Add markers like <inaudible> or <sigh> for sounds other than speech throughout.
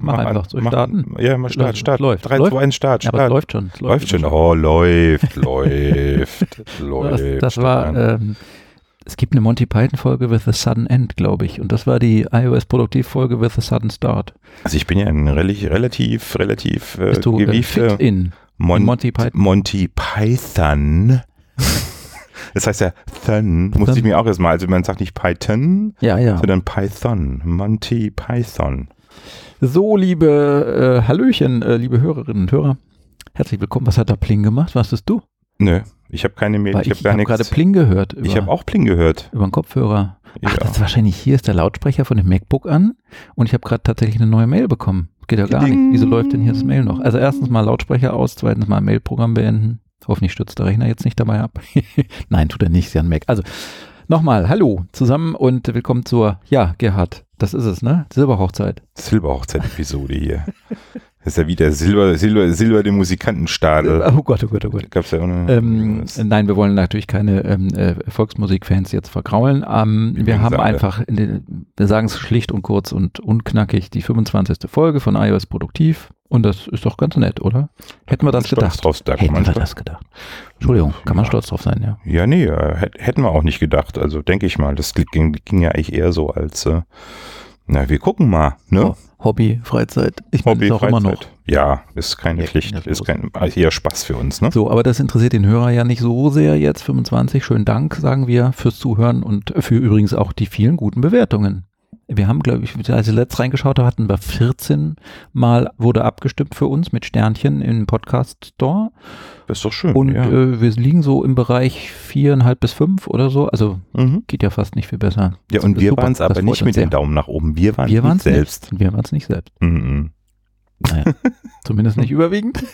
Ich mache einfach. Soll ich starten? Ja, mal Start, Start. Läuft. 3, läuft. 2, 1, Start, Ja, Start. aber es läuft schon. Es läuft schon. immer Oh, läuft, läuft, Das, <laughs> <laughs> läuft. das war, ähm, es gibt eine Monty Python Folge with a sudden end, glaube ich. Und das war die iOS Produktivfolge with a sudden start. also ich bin ja ein relativ, relativ, äh, Bist du äh, gewiefter fit in Mon Monty Python? Monty Python. <laughs> Das heißt ja Thun, musste ich mir auch erstmal, also man sagt nicht Python, Ja, ja. sondern Python, Monty Python. So, liebe äh, Hallöchen, äh, liebe Hörerinnen und Hörer. Herzlich willkommen. Was hat da Pling gemacht? Was bist du? Nö, ich habe keine Mail, ich ich habe gar habe gerade. Pling gehört. Über, Ich habe auch Pling gehört. über den Kopfhörer. Ach, Ja. das ist wahrscheinlich hier ist der Lautsprecher von dem MacBook an und ich habe gerade tatsächlich eine neue Mail bekommen. Geht ja gar nicht. Ding. Wieso läuft denn hier das Mail noch? Also erstens mal Lautsprecher aus, zweitens mal Mailprogramm beenden. Hoffentlich stürzt der Rechner jetzt nicht dabei ab. <laughs> Nein, tut er nicht, ist ja ein Mac. Also nochmal, hallo zusammen und willkommen zur, ja, Gerhard, das ist es, ne? Silberhochzeit. Silberhochzeit-Episode hier. <laughs> Das ist ja wieder Silber, Silber, Silber dem Musikantenstadel. Oh Gott, oh Gott, oh Gott. Gab's ja auch noch. Ähm, nein, wir wollen natürlich keine ähm, äh, Volksmusikfans jetzt vergraulen. Ähm, wir haben einfach, in den, wir sagen es schlicht und kurz und unknackig, die 25. Folge von iOS Produktiv. Und das ist doch ganz nett, oder? Hätten wir das Stolz gedacht? Drauf, da Hätten wir stolz- das gedacht? Entschuldigung, kann man Ja. stolz drauf sein, ja. Ja, nee, äh, hätt- hätten wir auch nicht gedacht. Also denke ich mal, das ging, ging ja eigentlich eher so als, äh, na, wir gucken mal, ne? Oh, Hobby, Freizeit. Ich Hobby, auch immer noch. Freizeit. Ja, ist keine Ja, Pflicht, ist kein, eher Spaß für uns, ne? So, aber das interessiert den Hörer ja nicht so sehr jetzt. 25, schönen Dank, sagen wir, fürs Zuhören und für übrigens auch die vielen guten Bewertungen. Wir haben, glaube ich, als ich letzt reingeschaut habe, hatten wir 14 Mal wurde abgestimmt für uns mit Sternchen im Podcast Store. Das ist doch schön. Und ja. äh, wir liegen so im Bereich viereinhalb bis fünf oder so. Also mhm. geht ja fast nicht viel besser. ja, und wir waren es das aber nicht mit dem Daumen nach oben. Wir waren es selbst. Nicht. Wir waren es nicht selbst. Mhm. Naja, <laughs> zumindest nicht überwiegend.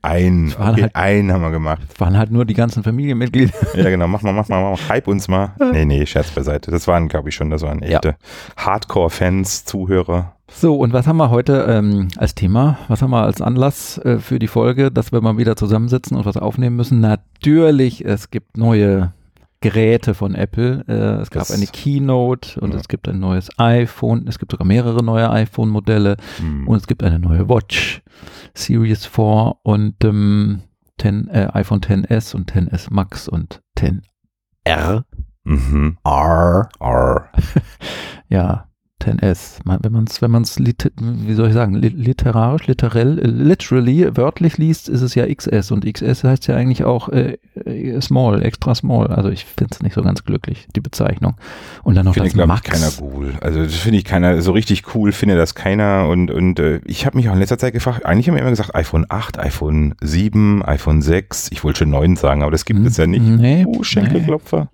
Ein, okay, halt- einen haben wir gemacht. Es waren halt nur die ganzen Familienmitglieder. <laughs> Ja, genau, mach mal, mach mal, mach mal. Hype uns mal. <laughs> Nee, nee, Scherz beiseite. Das waren, glaube ich, schon, das waren Ja. echte Hardcore-Fans, Zuhörer. So, und was haben wir heute ähm, als Thema? Was haben wir als Anlass äh, für die Folge, dass wir mal wieder zusammensitzen und was aufnehmen müssen? Natürlich, es gibt neue Geräte von Apple. Äh, es gab Das- eine Keynote und Ja. es gibt ein neues iPhone. Es gibt sogar mehrere neue iPhone-Modelle Hm. und es gibt eine neue Watch Series 4 und ähm, 10, äh, iPhone 10s und 10s Max und 10R. Mhm. R. R. <laughs> Ja, 10S. Man, wenn man es, wenn man es, wie soll ich sagen, li- literarisch, literell, äh, literally, wörtlich liest, ist es ja XS und XS heißt ja eigentlich auch äh, äh, small, extra small. Also ich finde es nicht so ganz glücklich, die Bezeichnung. Und dann noch Finde, das glaube Max. ich, keiner cool. Also das finde ich keiner, so richtig cool finde das keiner. Und, und äh, ich habe mich auch in letzter Zeit gefragt, eigentlich haben wir immer gesagt iPhone 8, iPhone 7, iPhone 6. Ich wollte schon 9 sagen, aber das gibt Hm, es ja nicht. Nee. Oh, Schenkelklopfer.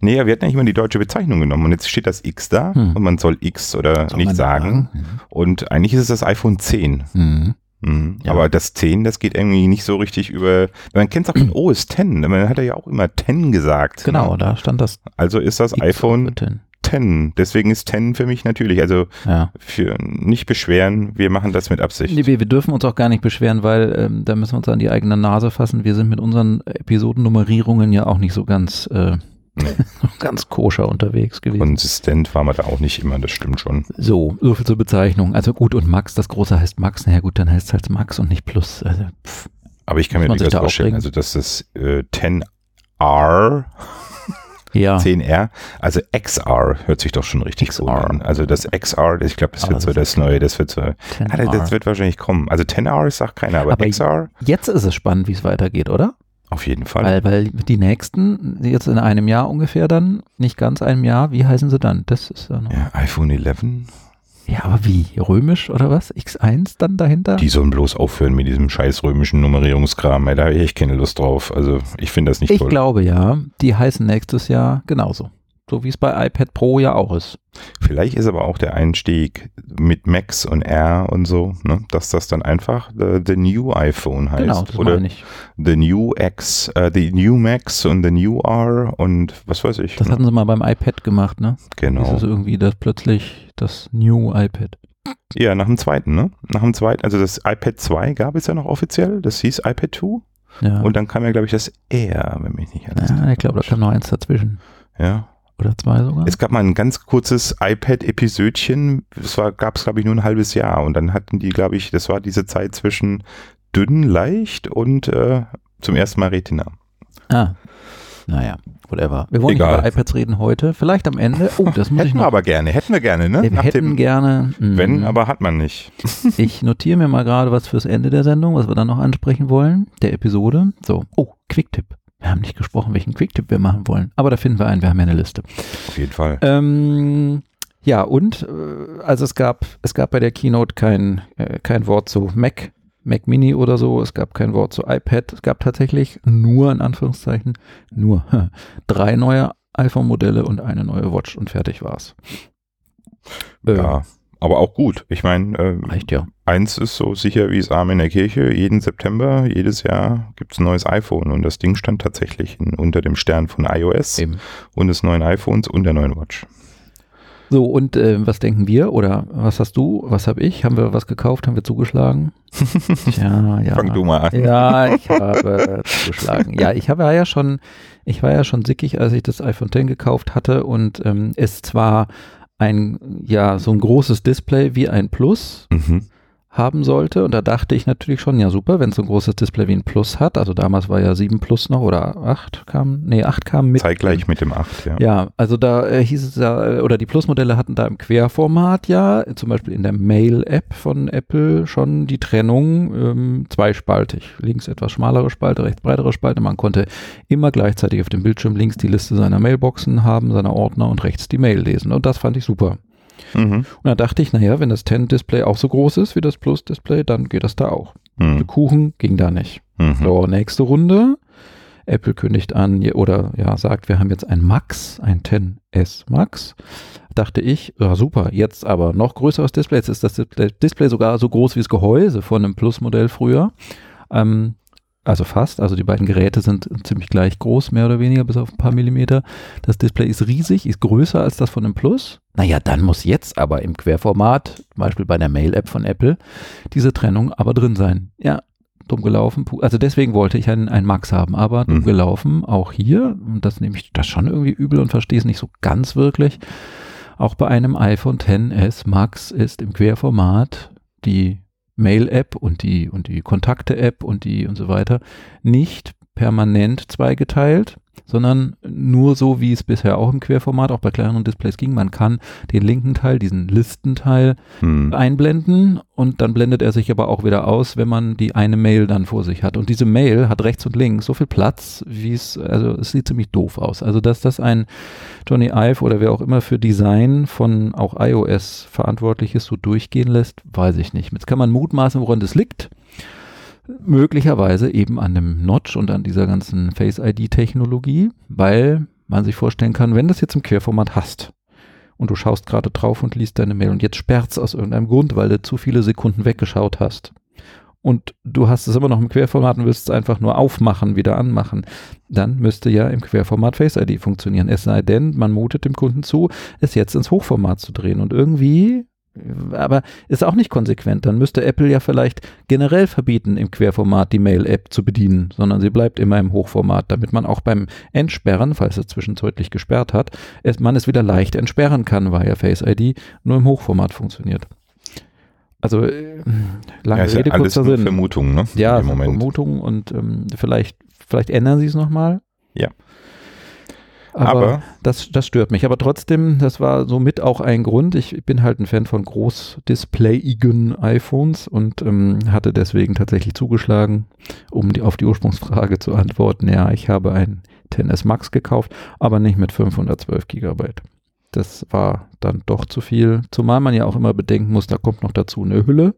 nee. Nee, wir hatten ja nicht immer die deutsche Bezeichnung genommen. Und jetzt steht das X da Hm. und man soll X oder Soll nicht man sagen. Und eigentlich ist es das iPhone 10. Mhm. Mhm. Ja. Aber das 10, das geht irgendwie nicht so richtig über. Man kennt es auch von OS 10. Man hat ja auch immer 10 gesagt. Genau, Ne? da stand das Also ist das X iPhone auf der 10. 10. Deswegen ist 10 für mich natürlich. Also Ja. für nicht beschweren, wir machen das mit Absicht. Nee, wir, wir dürfen uns auch gar nicht beschweren, weil ähm, da müssen wir uns an die eigene Nase fassen. Wir sind mit unseren Episodennummerierungen ja auch nicht so ganz, äh, Nee. <laughs> ganz koscher unterwegs gewesen. Konsistent war man da auch nicht immer, das stimmt schon. So, so viel zur Bezeichnung. Also gut, und Max, das große heißt Max. Naja gut, dann heißt es halt Max und nicht Plus. Also, pff. Aber ich kann mir sich durchaus da vorstellen, aufregen? also dass das äh, 10R, <laughs> Ja, 10R, also XR hört sich doch schon richtig XR. gut an. Also das XR, ich glaube, das Aber wird das so ist das Neue, das wird so, 10R. ah, das wird wahrscheinlich kommen. Also 10R sagt keiner, aber, Aber XR Jetzt ist es spannend, wie es weitergeht, oder? Auf jeden Fall. Weil, weil die nächsten, jetzt in einem Jahr ungefähr dann, nicht ganz einem Jahr, wie heißen sie dann? Das ist ja noch. Ja, iPhone 11, Ja, aber wie? Römisch oder was? X1 dann dahinter? die sollen bloß aufhören mit diesem scheiß römischen Nummerierungskram. Da habe ich echt keine Lust drauf. Also ich finde das nicht ich toll. glaube ja, die heißen nächstes Jahr genauso. So wie es bei iPad Pro ja auch ist. Vielleicht ist aber auch der Einstieg mit Max und R und so, ne, dass das dann einfach the, the New iPhone heißt. genau, das Oder ich. the New X, äh, the New Max und the New R und was weiß ich. Das ne? hatten sie mal beim iPad gemacht, ne? genau. Das ist irgendwie das plötzlich das New iPad. Ja, nach dem zweiten, ne? Nach dem zweiten, also das iPad 2 gab es ja noch offiziell, das hieß iPad 2 Ja. und dann kam ja, glaube ich, das Air, wenn mich nicht alles ja, ich glaube, da kam noch eins dazwischen. Ja. Oder zwei sogar? Es gab mal ein ganz kurzes iPad-Episödchen, das gab es, glaube ich, nur ein halbes Jahr. Und dann hatten die, glaube ich, das war diese Zeit zwischen dünn, leicht und äh, zum ersten Mal Retina. Ah, naja, whatever. Wir wollen Egal. nicht über iPads reden heute. Vielleicht am Ende. Oh, das muss ich Hätten wir noch. aber gerne, hätten wir gerne, ne? wir Nach hätten dem, gerne. mh, wenn, aber hat man nicht. <laughs> Ich notiere mir mal gerade was fürs Ende der Sendung, was wir dann noch ansprechen wollen, der Episode. So. Oh, Quicktip. Wir haben nicht gesprochen, welchen Quicktip wir machen wollen. Aber da finden wir einen. Wir haben ja eine Liste. Auf jeden Fall. Ähm, ja, und äh, also es gab, es gab bei der Keynote kein, äh, kein Wort zu Mac, Mac Mini oder so, es gab kein Wort zu iPad, es gab tatsächlich nur, in Anführungszeichen, nur <laughs> drei neue iPhone-Modelle und eine neue Watch und fertig war's. Äh, Ja, aber auch gut. Ich meine, äh, Reicht ja. eins ist so sicher wie es Arm in der Kirche. Jeden September, jedes Jahr gibt es ein neues iPhone. Und das Ding stand tatsächlich in, unter dem Stern von iOS Eben. und des neuen iPhones und der neuen Watch. So, und äh, was denken wir oder was hast du, was habe ich? Haben wir was gekauft? Haben wir zugeschlagen? <laughs> Tja, ja. Fang du mal an. Ja, ich habe zugeschlagen. Ja, ich habe ja schon, ich war ja schon sickig, als ich das iPhone X gekauft hatte und ähm, es zwar ein, ja, so ein großes Display wie ein Plus Mhm. Haben sollte. Und da dachte ich natürlich schon, ja super, wenn es so ein großes Display wie ein Plus hat. Also damals war ja 7 Plus noch oder 8 kam, nee, 8 kam mit. Zeitgleich mit dem 8, ja. Ja, also da äh, hieß es ja, äh, oder die Plus-Modelle hatten da im Querformat ja, zum Beispiel in der Mail-App von Apple schon die Trennung ähm, zweispaltig. Links etwas schmalere Spalte, rechts breitere Spalte. Man konnte immer gleichzeitig auf dem Bildschirm links die Liste seiner Mailboxen haben, seiner Ordner und rechts die Mail lesen. Und das fand ich super. Mhm. Und da dachte ich, naja, wenn das 10-Display auch so groß ist wie das Plus-Display, dann geht das da auch. Mhm. Kuchen ging da nicht. Mhm. So, nächste Runde. Apple kündigt an oder ja, sagt, wir haben jetzt ein Max, ein 10S Max. Dachte ich, ja super, jetzt aber noch größeres Display. Jetzt ist das Display, Display sogar so groß wie das Gehäuse von einem Plus-Modell früher. Ähm, also fast, also die beiden Geräte sind ziemlich gleich groß, mehr oder weniger, bis auf ein paar Millimeter. Das Display ist riesig, ist größer als das von dem Plus. Naja, dann muss jetzt aber im Querformat, zum Beispiel bei der Mail-App von Apple, diese Trennung aber drin sein. Ja, dumm gelaufen. Also deswegen wollte ich einen, einen Max haben, aber dumm Mhm. gelaufen, auch hier, und das nehme ich das schon irgendwie übel und verstehe es nicht so ganz wirklich. Auch bei einem iPhone XS Max ist im Querformat die Mail-App und die, und die Kontakte-App und die und so weiter nicht permanent zweigeteilt, sondern nur so, wie es bisher auch im Querformat, auch bei kleineren Displays ging. Man kann den linken Teil, diesen Listenteil, Mhm. einblenden und dann blendet er sich aber auch wieder aus, wenn man die eine Mail dann vor sich hat. Und diese Mail hat rechts und links so viel Platz, wie es, also es sieht ziemlich doof aus. Also dass das ein Johnny Ive oder wer auch immer für Design von auch iOS verantwortlich ist, so durchgehen lässt, weiß ich nicht. Jetzt kann man mutmaßen, woran das liegt. Möglicherweise eben an dem Notch und an dieser ganzen Face-ID-Technologie, weil man sich vorstellen kann, wenn das jetzt im Querformat hast, und du schaust gerade drauf und liest deine Mail und jetzt sperrt's aus irgendeinem Grund, weil du zu viele Sekunden weggeschaut hast. Und du hast es immer noch im Querformat und willst es einfach nur aufmachen, wieder anmachen. Dann müsste ja im Querformat Face ID funktionieren. Es sei denn, man mutet dem Kunden zu, es jetzt ins Hochformat zu drehen. Und irgendwie, aber ist auch nicht konsequent. Dann müsste Apple ja vielleicht generell verbieten, im Querformat die Mail-App zu bedienen, sondern sie bleibt immer im Hochformat, damit man auch beim Entsperren, falls es zwischenzeitlich gesperrt hat, es, man es wieder leicht entsperren kann, weil ja Face ID nur im Hochformat funktioniert. Also äh, lange Ja, ist ja Rede, alles kurzer Sinn. Vermutungen, ne? Ja, Im Moment. Vermutung und ähm, vielleicht, vielleicht ändern sie es nochmal. Ja. Aber, Aber das, das stört mich. Aber trotzdem, das war somit auch ein Grund. Ich bin halt ein Fan von großdisplayigen iPhones und ähm, hatte deswegen tatsächlich zugeschlagen, um die, auf die Ursprungsfrage zu antworten. Ja, ich habe ein 10S Max gekauft, aber nicht mit 512 Gigabyte. Das war dann doch zu viel. Zumal man ja auch immer bedenken muss, da kommt noch dazu eine Hülle.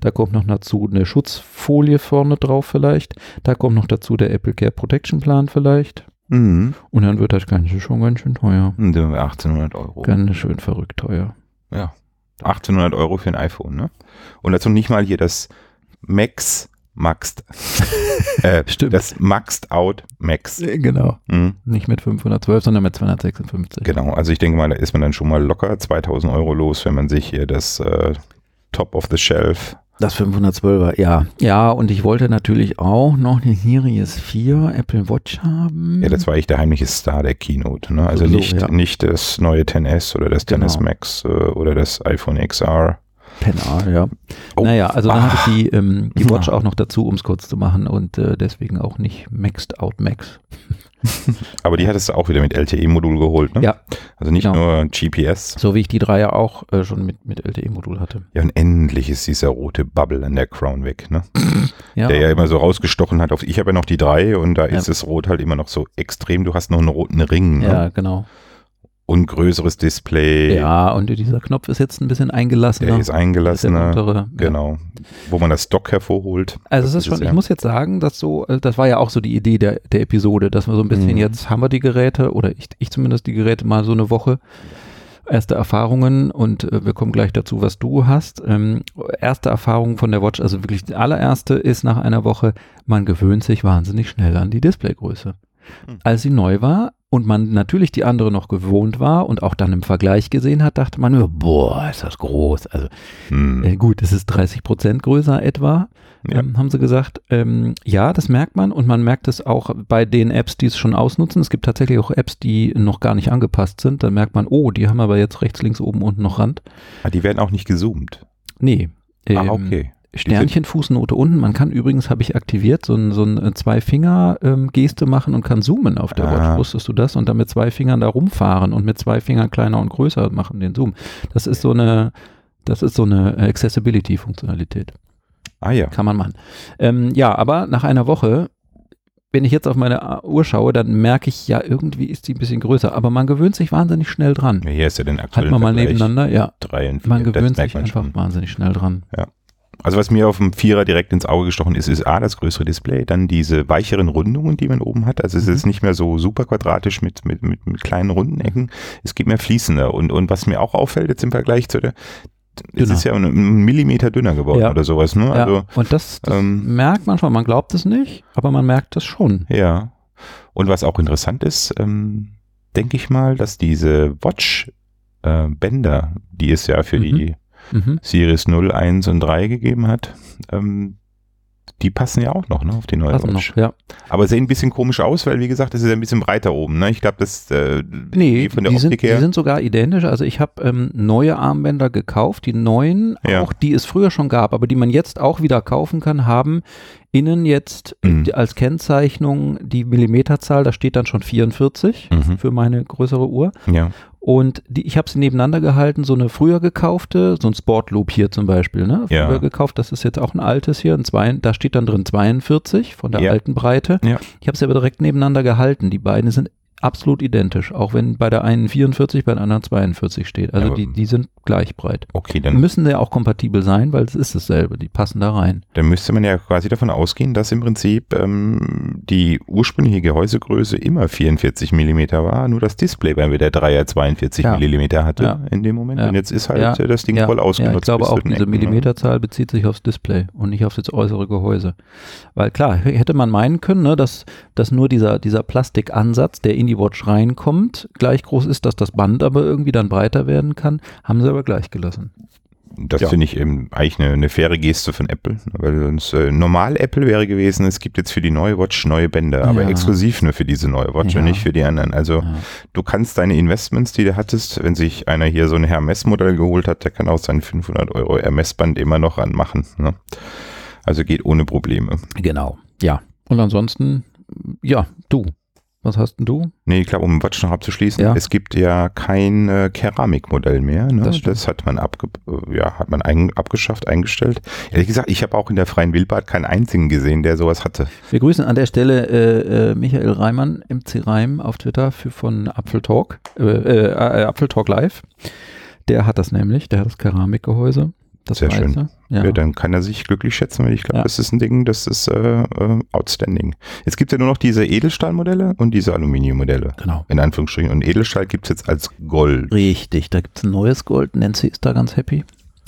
Da kommt noch dazu eine Schutzfolie vorne drauf vielleicht. Da kommt noch dazu der Apple Care Protection Plan vielleicht. Mhm. Und dann wird das Ganze schon ganz schön teuer. Und dann 1800 Euro. Ganz schön verrückt teuer. Ja. 1800 Euro für ein iPhone, ne? Und dazu nicht mal hier das Max Maxed. <laughs> äh, Stimmt. Das Maxed Out Max. Genau. Mhm. Nicht mit 512, sondern mit 256. Genau, also ich denke mal, da ist man dann schon mal locker 2000 Euro los, wenn man sich hier das äh, Top of the Shelf Das 512er, ja. Ja, und ich wollte natürlich auch noch die Series 4 Apple Watch haben. Ja, das war eigentlich der heimliche Star der Keynote. Ne? Also So, nicht, ja. nicht das neue 10S oder das 10S Genau. Max äh, oder das iPhone XR. Pen A, ja. Oh. Naja, also dann Ah. hatte ich die, ähm, die Watch Ah. auch noch dazu, um es kurz zu machen und äh, deswegen auch nicht Maxed Out Max. <laughs> Aber die hattest du auch wieder mit LTE-Modul geholt, ne? Ja. Also nicht Genau. nur GPS. So wie ich die Dreier auch äh, schon mit, mit LTE-Modul hatte. Ja, und endlich ist dieser rote Bubble an der Crown weg, ne? Ja, Der ja immer so rausgestochen hat. Auf, ich habe ja noch die drei und da Ja. ist das Rot halt immer noch so extrem. Du hast noch einen roten Ring ne? ja genau. Und größeres Display. Ja, und dieser Knopf ist jetzt ein bisschen eingelassener. Der ist eingelassener. Der untere, ja. Genau. Wo man das Dock hervorholt. Also es ist schon, ja. ich muss jetzt sagen, dass so, äh, das war ja auch so die Idee der, der Episode, dass wir so ein bisschen Mhm. jetzt haben wir die Geräte oder ich, ich zumindest die Geräte mal so eine Woche. Erste Erfahrungen und äh, wir kommen gleich dazu, was du hast. Ähm, erste Erfahrung von der Watch, also wirklich die allererste ist nach einer Woche, man gewöhnt sich wahnsinnig schnell an die Displaygröße. Hm. Als sie neu war und man natürlich die andere noch gewohnt war und auch dann im Vergleich gesehen hat, dachte man nur, boah, ist das groß. Also Hm. äh, gut, es ist 30 Prozent größer etwa, Ja. ähm, haben sie gesagt. Ähm, ja, das merkt man und man merkt es auch bei den Apps, die es schon ausnutzen. Es gibt tatsächlich auch Apps, die noch gar nicht angepasst sind. Da merkt man, oh, die haben aber jetzt rechts, links, oben, unten noch Rand. Ah, die werden auch nicht gezoomt. Nee. ah, ähm, okay. Sternchen, Fußnote unten. Man kann übrigens, habe ich aktiviert, so ein, so ein äh, Zwei-Finger-Geste machen und kann zoomen auf der Ah. Watch. Wusstest du das? Und dann mit zwei Fingern da rumfahren und mit zwei Fingern kleiner und größer machen den Zoom. Das ist so eine, das ist so eine Accessibility-Funktionalität. Ah ja. Kann man machen. Ähm, ja, aber nach einer Woche, wenn ich jetzt auf meine Uhr schaue, dann merke ich, ja, irgendwie ist die ein bisschen größer. Aber man gewöhnt sich wahnsinnig schnell dran. ja. Hier ist ja den aktuellen Halten wir mal Vergleich. nebeneinander, ja. Drei und vier. Man gewöhnt sich man einfach schon. wahnsinnig schnell dran. Also was mir auf dem Vierer direkt ins Auge gestochen ist, ist A, das größere Display, dann diese weicheren Rundungen, die man oben hat. Also es Mhm. ist nicht mehr so super quadratisch mit, mit, mit, mit kleinen runden Ecken. Es geht mehr fließender. Und, und was mir auch auffällt jetzt im Vergleich zu der, es Dünner. ist ja ein, Millimeter dünner geworden Ja. oder sowas. Ne? Ja, Also und das, das ähm, merkt man schon. Man glaubt es nicht, aber man merkt es schon. ja. Und was auch interessant ist, ähm, denke ich mal, dass diese Watch-Bänder, die es ja für Mhm. die Mhm. Series 0, 1 und 3 gegeben hat, ähm, die passen ja auch noch ne, auf die neue Passen Watch. noch, ja. Aber sehen ein bisschen komisch aus, weil wie gesagt, das ist ein bisschen breiter oben. Ne? Ich glaube, das äh, Nee, von der die sind, Optik die her. sind sogar identisch. Also ich habe ähm, neue Armbänder gekauft. Die neuen, Ja. auch die es früher schon gab, aber die man jetzt auch wieder kaufen kann, haben innen jetzt äh, Mhm. die- als Kennzeichnung die Millimeterzahl. Da steht dann schon 44 Mhm. für meine größere Uhr. Ja. Und die, ich habe sie nebeneinander gehalten, so eine früher gekaufte, so ein Sportloop hier zum Beispiel, ne? Früher Ja. gekauft, das ist jetzt auch ein altes hier, ein zwei, da steht dann drin 42 von der Ja. alten Breite. Ja. Ich habe sie aber direkt nebeneinander gehalten. Die beiden sind absolut identisch, auch wenn bei der einen 44, bei der anderen 42 steht. Also Aber- die, die sind gleich breit. Okay, dann, Müssen ja auch kompatibel sein, weil es ist dasselbe, die passen da rein. dann müsste man ja quasi davon ausgehen, dass im Prinzip ähm, die ursprüngliche Gehäusegröße immer 44 Millimeter war, nur das Display bei der Dreier 42 Ja. Millimeter hatte Ja. in dem Moment. Ja. Und jetzt ist halt Ja. äh, das Ding ja, voll ja, ausgenutzt. ich glaube auch, diese Ecken, ne? Millimeterzahl bezieht sich aufs Display und nicht auf das äußere Gehäuse. Weil klar, hätte man meinen können, ne, dass, dass nur dieser, dieser Plastikansatz, der in die Watch reinkommt, gleich groß ist, dass das Band aber irgendwie dann breiter werden kann, haben sie aber gleich gelassen. Das Ja. finde ich eben eigentlich eine, eine faire Geste von Apple, weil sonst äh, normal Apple wäre gewesen, es gibt jetzt für die neue Watch neue Bänder, aber Ja. exklusiv nur für diese neue Watch Ja. und nicht für die anderen. Also Ja. du kannst deine Investments, die du hattest, wenn sich einer hier so ein Hermes-Modell geholt hat, der kann auch sein 500 Euro Hermes-Band immer noch anmachen. Ne? Also geht ohne Probleme. Genau. Ja. Und ansonsten, ja, du. Was hast denn du? Nee, ich glaube, um Watch noch abzuschließen, Ja. es gibt ja kein äh, Keramikmodell mehr. Ne? Das Das, hat man, abge äh, ja, hat man ein abgeschafft, eingestellt. Ehrlich gesagt, ich habe auch in der freien Wildbad keinen einzigen gesehen, der sowas hatte. Wir grüßen an der Stelle äh, äh, Michael Reimann, MC Reim auf Twitter für, von Apfeltalk, äh, äh, äh, Apfeltalk Live. Der hat das nämlich, der hat das Keramikgehäuse. Das Sehr schön. Ja. Ja. dann kann er sich glücklich schätzen, weil ich glaube, Ja. das ist ein Ding, das ist äh, äh, outstanding. Jetzt gibt es ja nur noch diese Edelstahlmodelle und diese Aluminiummodelle. Genau. In Anführungsstrichen. Und Edelstahl gibt es jetzt als Gold. Richtig, da gibt es ein neues Gold. Nancy ist da ganz happy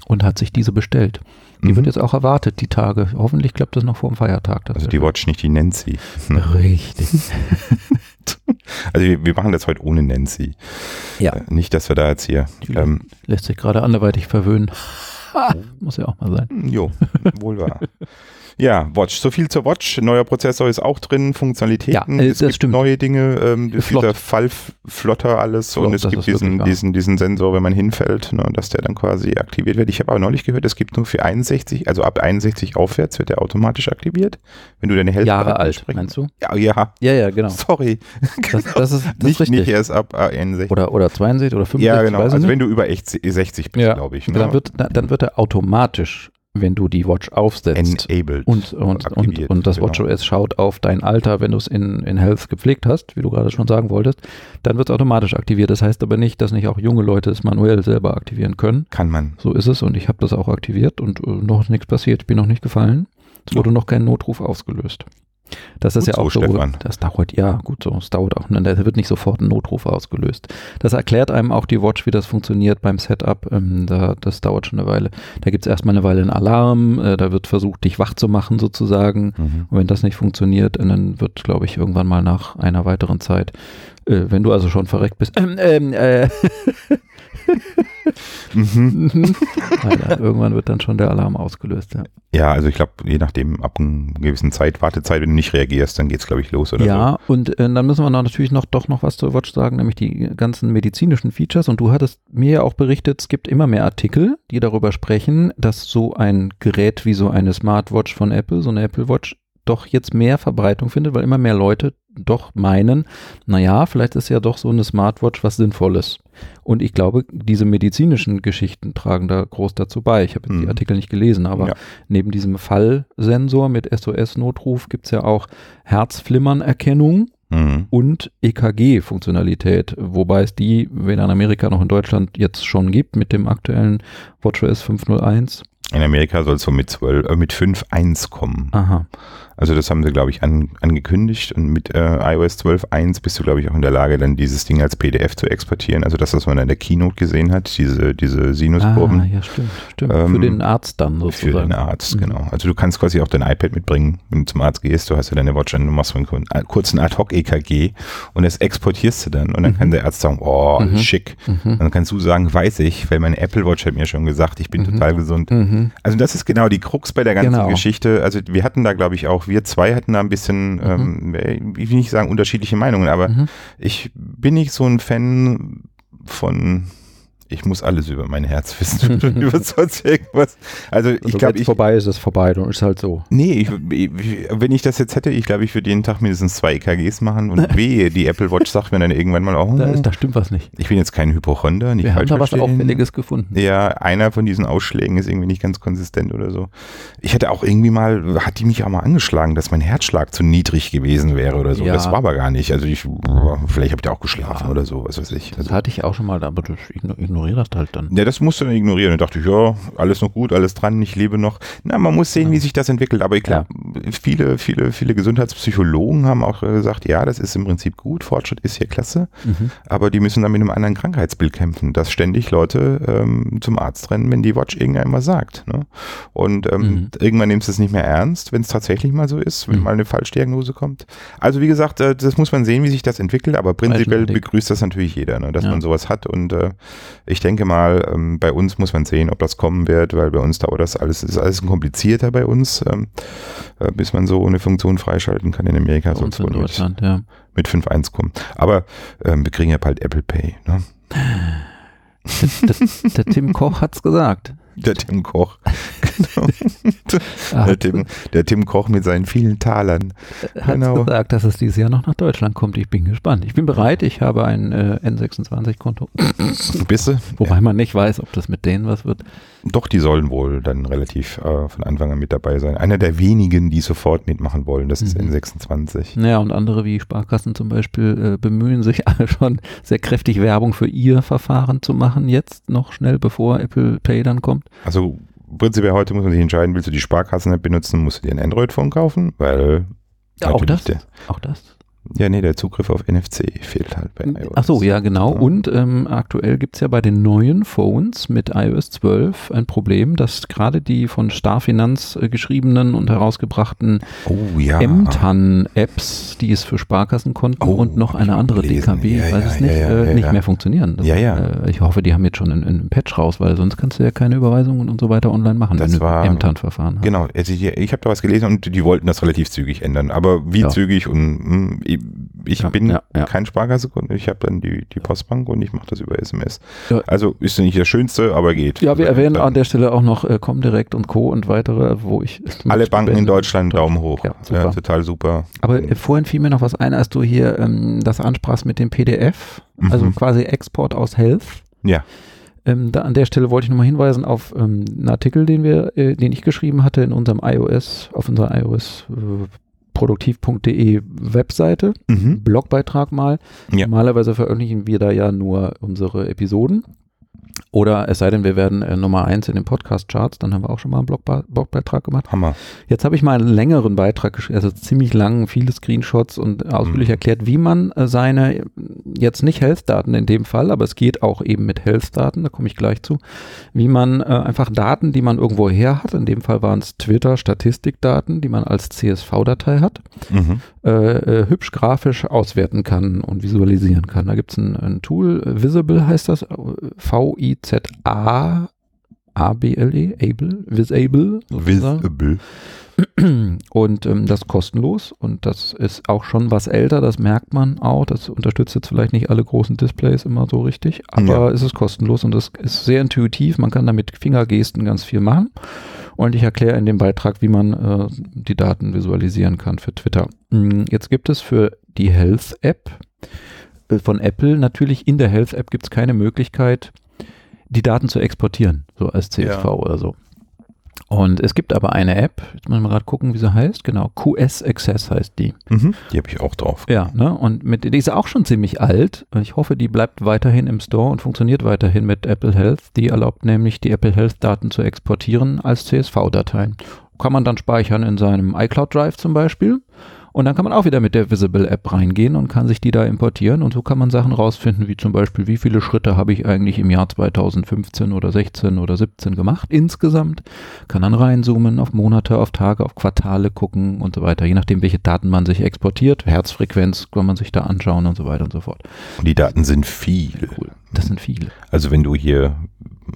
und hat sich diese bestellt. Die Mhm. wird jetzt auch erwartet, die Tage. Hoffentlich klappt das noch vor dem Feiertag. Also die Watch, nicht die Nancy. <laughs> <laughs> Richtig. Also wir, wir machen das heute ohne Nancy. Ja. Äh, Nicht, dass wir da jetzt hier. Ähm, lässt sich gerade anderweitig verwöhnen. <laughs> Muss ja auch mal sein. Jo, wohl wahr. <laughs> Ja, Watch. So viel zur Watch. Neuer Prozessor ist auch drin, Funktionalitäten. Ja, äh, es gibt stimmt. neue Dinge. Ähm, Flott. wieder Fall flotter alles Flott, und es gibt wirklich diesen, diesen, diesen Sensor, wenn man hinfällt, ne, dass der dann quasi aktiviert wird. Ich habe aber neulich gehört, es gibt nur für 61, also ab 61 aufwärts wird der automatisch aktiviert. Wenn du deine Hälfte Jahre alt, sprechen- meinst du? Ja, ja. Ja, ja, genau. Sorry. <laughs> Das, das ist, das nicht, richtig. nicht erst ab 61. Oder, oder 62 oder 65, ja, genau. Also nicht. wenn du über 60 60 bist, Ja, glaube ich. Ne? dann, wird, dann wird er automatisch, wenn du die Watch aufsetzt enabled. und, und, und, und das genau. WatchOS schaut auf dein Alter, wenn du es in, in Health gepflegt hast, wie du gerade schon sagen wolltest, dann wird es automatisch aktiviert. Das heißt aber nicht, dass nicht auch junge Leute es manuell selber aktivieren können. Kann man. So ist es und ich habe das auch aktiviert und äh, noch nichts passiert. Ich bin noch nicht gefallen. Es wurde noch kein Notruf ausgelöst. Das ist Gut ja auch so, Stefan. das dauert, ja, gut so, es dauert auch, ne, da wird nicht sofort ein Notruf ausgelöst. Das erklärt einem auch die Watch, wie das funktioniert beim Setup, ähm, da, das dauert schon eine Weile. Da gibt es erstmal eine Weile einen Alarm, äh, da wird versucht, dich wach zu machen sozusagen. Mhm. Und wenn das nicht funktioniert, dann wird, glaube ich, irgendwann mal nach einer weiteren Zeit, äh, wenn du also schon verreckt bist, ähm, ähm, äh, Mhm. <laughs> Alter, irgendwann wird dann schon der Alarm ausgelöst, ja. Ja, also ich glaube, je nachdem, ab einer gewissen Zeit, Wartezeit, wenn du nicht reagierst, dann geht's, glaube ich, los oder ja, und äh, dann müssen wir noch natürlich noch doch noch was zur Watch sagen, nämlich die ganzen medizinischen Features. Und du hattest mir ja auch berichtet, es gibt immer mehr Artikel, die darüber sprechen, dass so ein Gerät wie so eine Smartwatch von Apple, so eine Apple Watch, doch jetzt mehr Verbreitung findet, weil immer mehr Leute doch meinen, naja, vielleicht ist ja doch so eine Smartwatch was Sinnvolles. Und ich glaube, diese medizinischen Geschichten tragen da groß dazu bei. Ich habe jetzt die Mhm. Artikel nicht gelesen, aber Ja. neben diesem Fallsensor mit SOS-Notruf gibt es ja auch Herzflimmernerkennung. Mhm. und EKG-Funktionalität, wobei es die weder in Amerika noch in Deutschland jetzt schon gibt mit dem aktuellen WatchOS 501. In Amerika soll es so mit 12, äh, mit 5.1 kommen. Aha. Also das haben sie, glaube ich, an, angekündigt und mit äh, iOS 12.1 bist du, glaube ich, auch in der Lage, dann dieses Ding als PDF zu exportieren. Also das, was man in der Keynote gesehen hat, diese, diese Sinuskurven. Ah, ja, stimmt, stimmt. Ähm, Für den Arzt dann Für sozusagen. den Arzt, Mhm. genau. Also du kannst quasi auch dein iPad mitbringen, wenn du zum Arzt gehst, du hast ja deine Watch an, du machst so einen kur- äh, kurzen Ad-Hoc-EKG und das exportierst du dann und dann Mhm. kann der Arzt sagen, oh, Mhm. schick. Mhm. Dann kannst du sagen, weiß ich, weil meine Apple Watch hat mir schon gesagt, ich bin Mhm. total gesund. Mhm. Also das ist genau die Krux bei der ganzen Genau. Geschichte. Also wir hatten da, glaube ich, auch, wir zwei hatten da ein bisschen, ähm, ich will nicht sagen unterschiedliche Meinungen, aber Mhm. ich bin nicht so ein Fan von, ich muss alles über mein Herz <laughs> wissen, über <laughs> sonst irgendwas. Also ich Also glaube, ich, vorbei ist, ist vorbei, dann ist halt so. nee, ich, ich, wenn ich das jetzt hätte, ich glaube, ich würde jeden Tag mindestens zwei EKGs machen und <laughs> wehe, die Apple Watch sagt mir dann irgendwann mal, oh, Da, ist, da stimmt was nicht. ich bin jetzt kein Hypochonder, nicht Wir haben falsch da was. Auffälliges gefunden. Ja, einer von diesen Ausschlägen ist irgendwie nicht ganz konsistent oder so. Ich hatte auch irgendwie mal, hat die mich auch mal angeschlagen, dass mein Herzschlag zu niedrig gewesen wäre oder so. Ja. Das war aber gar nicht. Also ich, vielleicht habe ich auch geschlafen Ja. oder so, was weiß ich. Das Also, hatte ich auch schon mal, aber du igno- ignoriere das halt dann. ja, das musste dann ignorieren. Und dachte ich, ja, alles noch gut, alles dran, ich lebe noch. Na, man muss sehen, wie sich das entwickelt. Aber ich glaube, viele, viele, viele Gesundheitspsychologen haben auch gesagt, ja, das ist im Prinzip gut, Fortschritt ist hier klasse. Mhm. Aber die müssen dann mit einem anderen Krankheitsbild kämpfen, dass ständig Leute ähm, zum Arzt rennen, wenn die Watch irgendwann was sagt. Ne? Und ähm, Mhm. irgendwann nimmst du es nicht mehr ernst, wenn es tatsächlich mal so ist, wenn Mhm. mal eine Falschdiagnose kommt. Also wie gesagt, äh, das muss man sehen, wie sich das entwickelt, aber prinzipiell begrüßt das natürlich jeder, ne? dass Ja. man sowas hat. Und äh, ich denke mal, ähm, bei uns muss man sehen, ob das kommen wird, weil bei uns dauert das alles, ist alles komplizierter bei uns, ähm, äh, bis man so eine Funktion freischalten kann in Amerika. Bei es in wohl mit, Deutschland, ja. mit 5.1 kommen. Aber ähm, wir kriegen ja bald Apple Pay. Ne? Der, der, der Tim Koch hat's gesagt. Der Tim Koch. <laughs> genau. Er Der hat, Tim, der Tim Koch mit seinen vielen Talern. er hat's genau. gesagt, dass es dieses Jahr noch nach Deutschland kommt. Ich bin gespannt. Ich bin bereit. Ich habe ein äh, N26-Konto. Bist du? Wobei man nicht weiß, ob das mit denen was wird. Doch, die sollen wohl dann relativ äh, von Anfang an mit dabei sein. Einer der wenigen, die sofort mitmachen wollen, das ist Mhm. N26. Naja, und andere wie Sparkassen zum Beispiel äh, bemühen sich <laughs> alle schon sehr kräftig Werbung für ihr Verfahren zu machen, jetzt noch schnell bevor Apple Pay dann kommt. Also prinzipiell heute muss man sich entscheiden, willst du die Sparkassen-App benutzen, musst du dir ein Android-Phone kaufen, weil Ja, auch das. der, Auch das. Ja, nee, der Zugriff auf NFC fehlt halt bei iOS. Ach so, ja, genau. Ja. Und ähm, aktuell gibt es ja bei den neuen Phones mit iOS 12 ein Problem, dass gerade die von Starfinanz äh, geschriebenen und herausgebrachten oh, ja. MTAN-Apps, die es für Sparkassenkonten oh, und noch eine andere gelesen. DKB, ja, weiß es nicht, äh, nicht mehr funktionieren. Das, ja, ja. Äh, ich hoffe, die haben jetzt schon einen, einen, Patch raus, weil sonst kannst du ja keine Überweisungen und so weiter online machen, das wenn war, du MTAN-Verfahren hast. Genau, also ich, ich habe da was gelesen und die wollten das relativ zügig ändern. Aber wie zügig und mh, hm, ich ja, bin ja, ja. kein Sparkassekunde, ich habe dann die, die Postbank und ich mache das über SMS. Also ist nicht das Schönste, aber geht. Ja, wir erwähnen an der Stelle auch noch äh, Comdirect und Co. und weitere, wo ich. Alle Banken in Deutschland Daumen hoch. Ja, super. total super. Aber äh, vorhin fiel mir noch was ein, als du hier ähm, das ansprachst mit dem PDF, also mhm. quasi Export aus Health. Ja. Ähm, da an der Stelle wollte ich nochmal hinweisen auf ähm, einen Artikel, den wir, äh, den ich geschrieben hatte in unserem iOS, auf unserer iOS äh, produktiv.de Webseite, mhm. Blogbeitrag mal. Ja. Normalerweise veröffentlichen wir da ja nur unsere Episoden. Oder es sei denn, wir werden äh, Nummer eins in den Podcast-Charts, dann haben wir auch schon mal einen Blogbe Blogbeitrag gemacht. Hammer. Jetzt habe ich mal einen längeren Beitrag geschrieben, also ziemlich lang, viele Screenshots und ausführlich mhm. erklärt, wie man äh, seine, jetzt nicht Health-Daten in dem Fall, aber es geht auch eben mit Health-Daten, da komme ich gleich zu, wie man äh, einfach Daten, die man irgendwo her hat, in dem Fall waren es Twitter-Statistikdaten, die man als CSV-Datei hat, mhm. Äh, äh, hübsch grafisch auswerten kann und visualisieren kann. Da gibt es ein, ein Tool, Visible heißt das, VI I-Z-A A-B-L-E, Able, Visable. Visible. Und ähm, das ist kostenlos und das ist auch schon was älter, das merkt man auch. Das unterstützt jetzt vielleicht nicht alle großen Displays immer so richtig, aber ja. es ist kostenlos und es ist sehr intuitiv. Man kann damit Fingergesten ganz viel machen. Und ich erkläre in dem Beitrag, wie man äh, die Daten visualisieren kann für Twitter. Hm, jetzt gibt es für die Health App äh, von Apple natürlich in der Health App gibt es keine Möglichkeit, die Daten zu exportieren, so als CSV ja. oder so. Und es gibt aber eine App, jetzt muss ich mal gerade gucken, wie sie heißt, genau, QS Access heißt die. Mhm, die habe ich auch drauf. Ja, ne, und mit, die ist auch schon ziemlich alt. Ich hoffe, die bleibt weiterhin im Store und funktioniert weiterhin mit Apple Health. Die erlaubt nämlich, die Apple Health Daten zu exportieren als CSV-Dateien. Kann man dann speichern in seinem iCloud Drive zum Beispiel und dann kann man auch wieder mit der Visible App reingehen und kann sich die da importieren. Und so kann man Sachen rausfinden, wie zum Beispiel, wie viele Schritte habe ich eigentlich im Jahr 2015 oder 16 oder 17 gemacht insgesamt. Kann dann reinzoomen auf Monate, auf Tage, auf Quartale gucken und so weiter. Je nachdem, welche Daten man sich exportiert. Herzfrequenz kann man sich da anschauen und so weiter und so fort. Und die Daten sind viel. Cool. Das sind viele. Also wenn du hier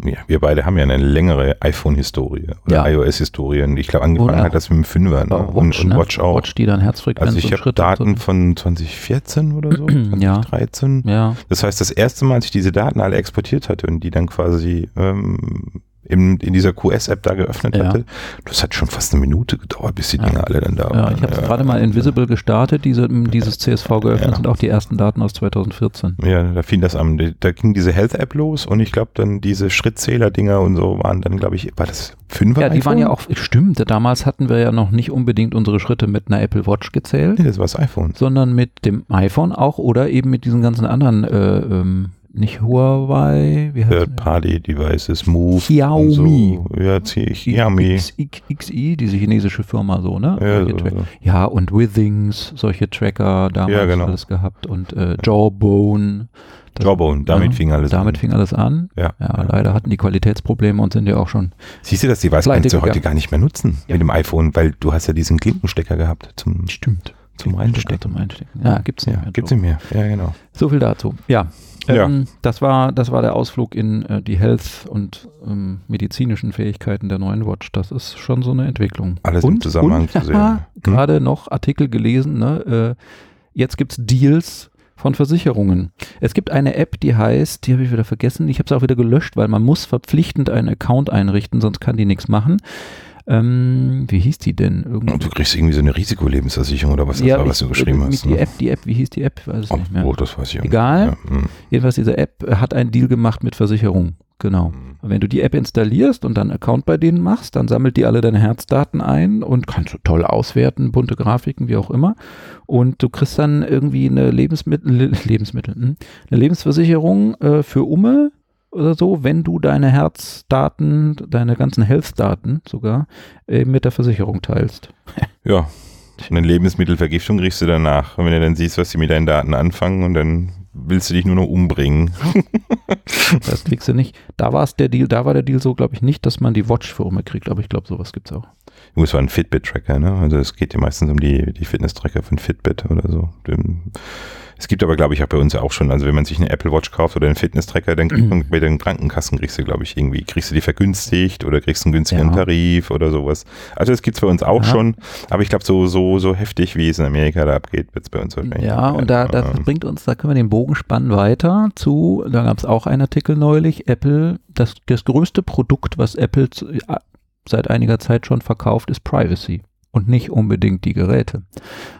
ja, wir beide haben ja eine längere iPhone-Historie oder ja. iOS-Historie. Ich glaube, angefangen hat das mit dem Fünfer ne? Watch, und, und ne? Watch auch. Watch, die dann Herzfrequenz Also ich habe Daten so. von 2014 oder so, 2013. <clears throat> Ja. ja. Das heißt, das erste Mal, als ich diese Daten alle exportiert hatte und die dann quasi ähm, in, in dieser QS-App da geöffnet ja. hatte. Das hat schon fast eine Minute gedauert, bis die ja. Dinge alle dann da waren. Ja, ich habe ja. gerade mal Invisible gestartet, diese, dieses CSV geöffnet sind auch die ersten Daten aus 2014. Ja, da fing das an. Da ging diese Health-App los und ich glaube dann diese Schrittzähler-Dinger und so waren dann, glaube ich, war das fünfer Ja, die iPhone? waren ja auch, stimmt, damals hatten wir ja noch nicht unbedingt unsere Schritte mit einer Apple Watch gezählt. Nee, das war das iPhone. Sondern mit dem iPhone auch oder eben mit diesen ganzen anderen äh, ähm, nicht Huawei, wie heißt Third-Party-Devices, Move. Xiaomi. So. Ja, Xiaomi. XI, diese chinesische Firma so, ne? Ja, so, so. ja und Withings, solche Tracker damals ja, genau. alles gehabt und äh, Jawbone. Das, Jawbone, damit ja, fing alles damit an. Damit fing alles an. Ja, ja, leider hatten die Qualitätsprobleme und sind ja auch schon. Siehst du, dass die Device kannst du heute gar nicht mehr nutzen mit dem iPhone, weil du hast ja diesen Klinkenstecker gehabt zum. Stimmt. Zum Reinstecken. Zum Einstecken. Ja, gibt's nicht ja, mehr. Gibt's nicht mehr. Ja, genau. So viel dazu. Ja, ja. Ähm, das, war, das war der Ausflug in äh, die Health- und ähm, medizinischen Fähigkeiten der neuen Watch. Das ist schon so eine Entwicklung. Alles und, im Zusammenhang und, zu sehen. Hm? Gerade noch Artikel gelesen, ne? äh, jetzt gibt es Deals von Versicherungen. Es gibt eine App, die heißt, die habe ich wieder vergessen, ich habe es auch wieder gelöscht, weil man muss verpflichtend einen Account einrichten, sonst kann die nichts machen. Ähm, wie hieß die denn? Irgendwo? Du kriegst irgendwie so eine Risikolebensversicherung oder was das ja, war, was du geschrieben hast. Die ne? App, die App, wie hieß die App? Weiß oh, nicht mehr. Oh, das weiß ich auch Egal. Ja, hm. Jedenfalls diese App hat einen Deal gemacht mit Versicherung. Genau. Mhm. Wenn du die App installierst und dann einen Account bei denen machst, dann sammelt die alle deine Herzdaten ein und kannst du toll auswerten, bunte Grafiken, wie auch immer. Und du kriegst dann irgendwie eine Lebensmittel, <laughs> Lebensmittel, hm, eine Lebensversicherung äh, für Umme oder so, wenn du deine Herzdaten, deine ganzen Health-Daten sogar äh, mit der Versicherung teilst. <laughs> ja. Und eine Lebensmittelvergiftung kriegst du danach, wenn du dann siehst, was sie mit deinen Daten anfangen und dann willst du dich nur noch umbringen. <laughs> das kriegst du nicht. Da war es der Deal, da war der Deal so, glaube ich, nicht, dass man die Watch für kriegt, aber ich glaube, sowas gibt es auch. es war ein Fitbit-Tracker, ne? Also es geht ja meistens um die, die Fitness-Tracker von Fitbit oder so. Den, es gibt aber, glaube ich, auch bei uns ja auch schon, also wenn man sich eine Apple Watch kauft oder einen Fitness-Tracker, dann kriegt man bei den Krankenkassen kriegst du, glaube ich, irgendwie, kriegst du die vergünstigt oder kriegst einen günstigeren ja. Tarif oder sowas. Also das gibt es bei uns auch ja. schon, aber ich glaube, so, so, so heftig, wie es in Amerika da abgeht, wird es bei uns wahrscheinlich. Ja, und da das bringt uns, da können wir den Bogen spannen weiter zu, da gab es auch einen Artikel neulich, Apple, das, das größte Produkt, was Apple seit einiger Zeit schon verkauft, ist Privacy und nicht unbedingt die Geräte.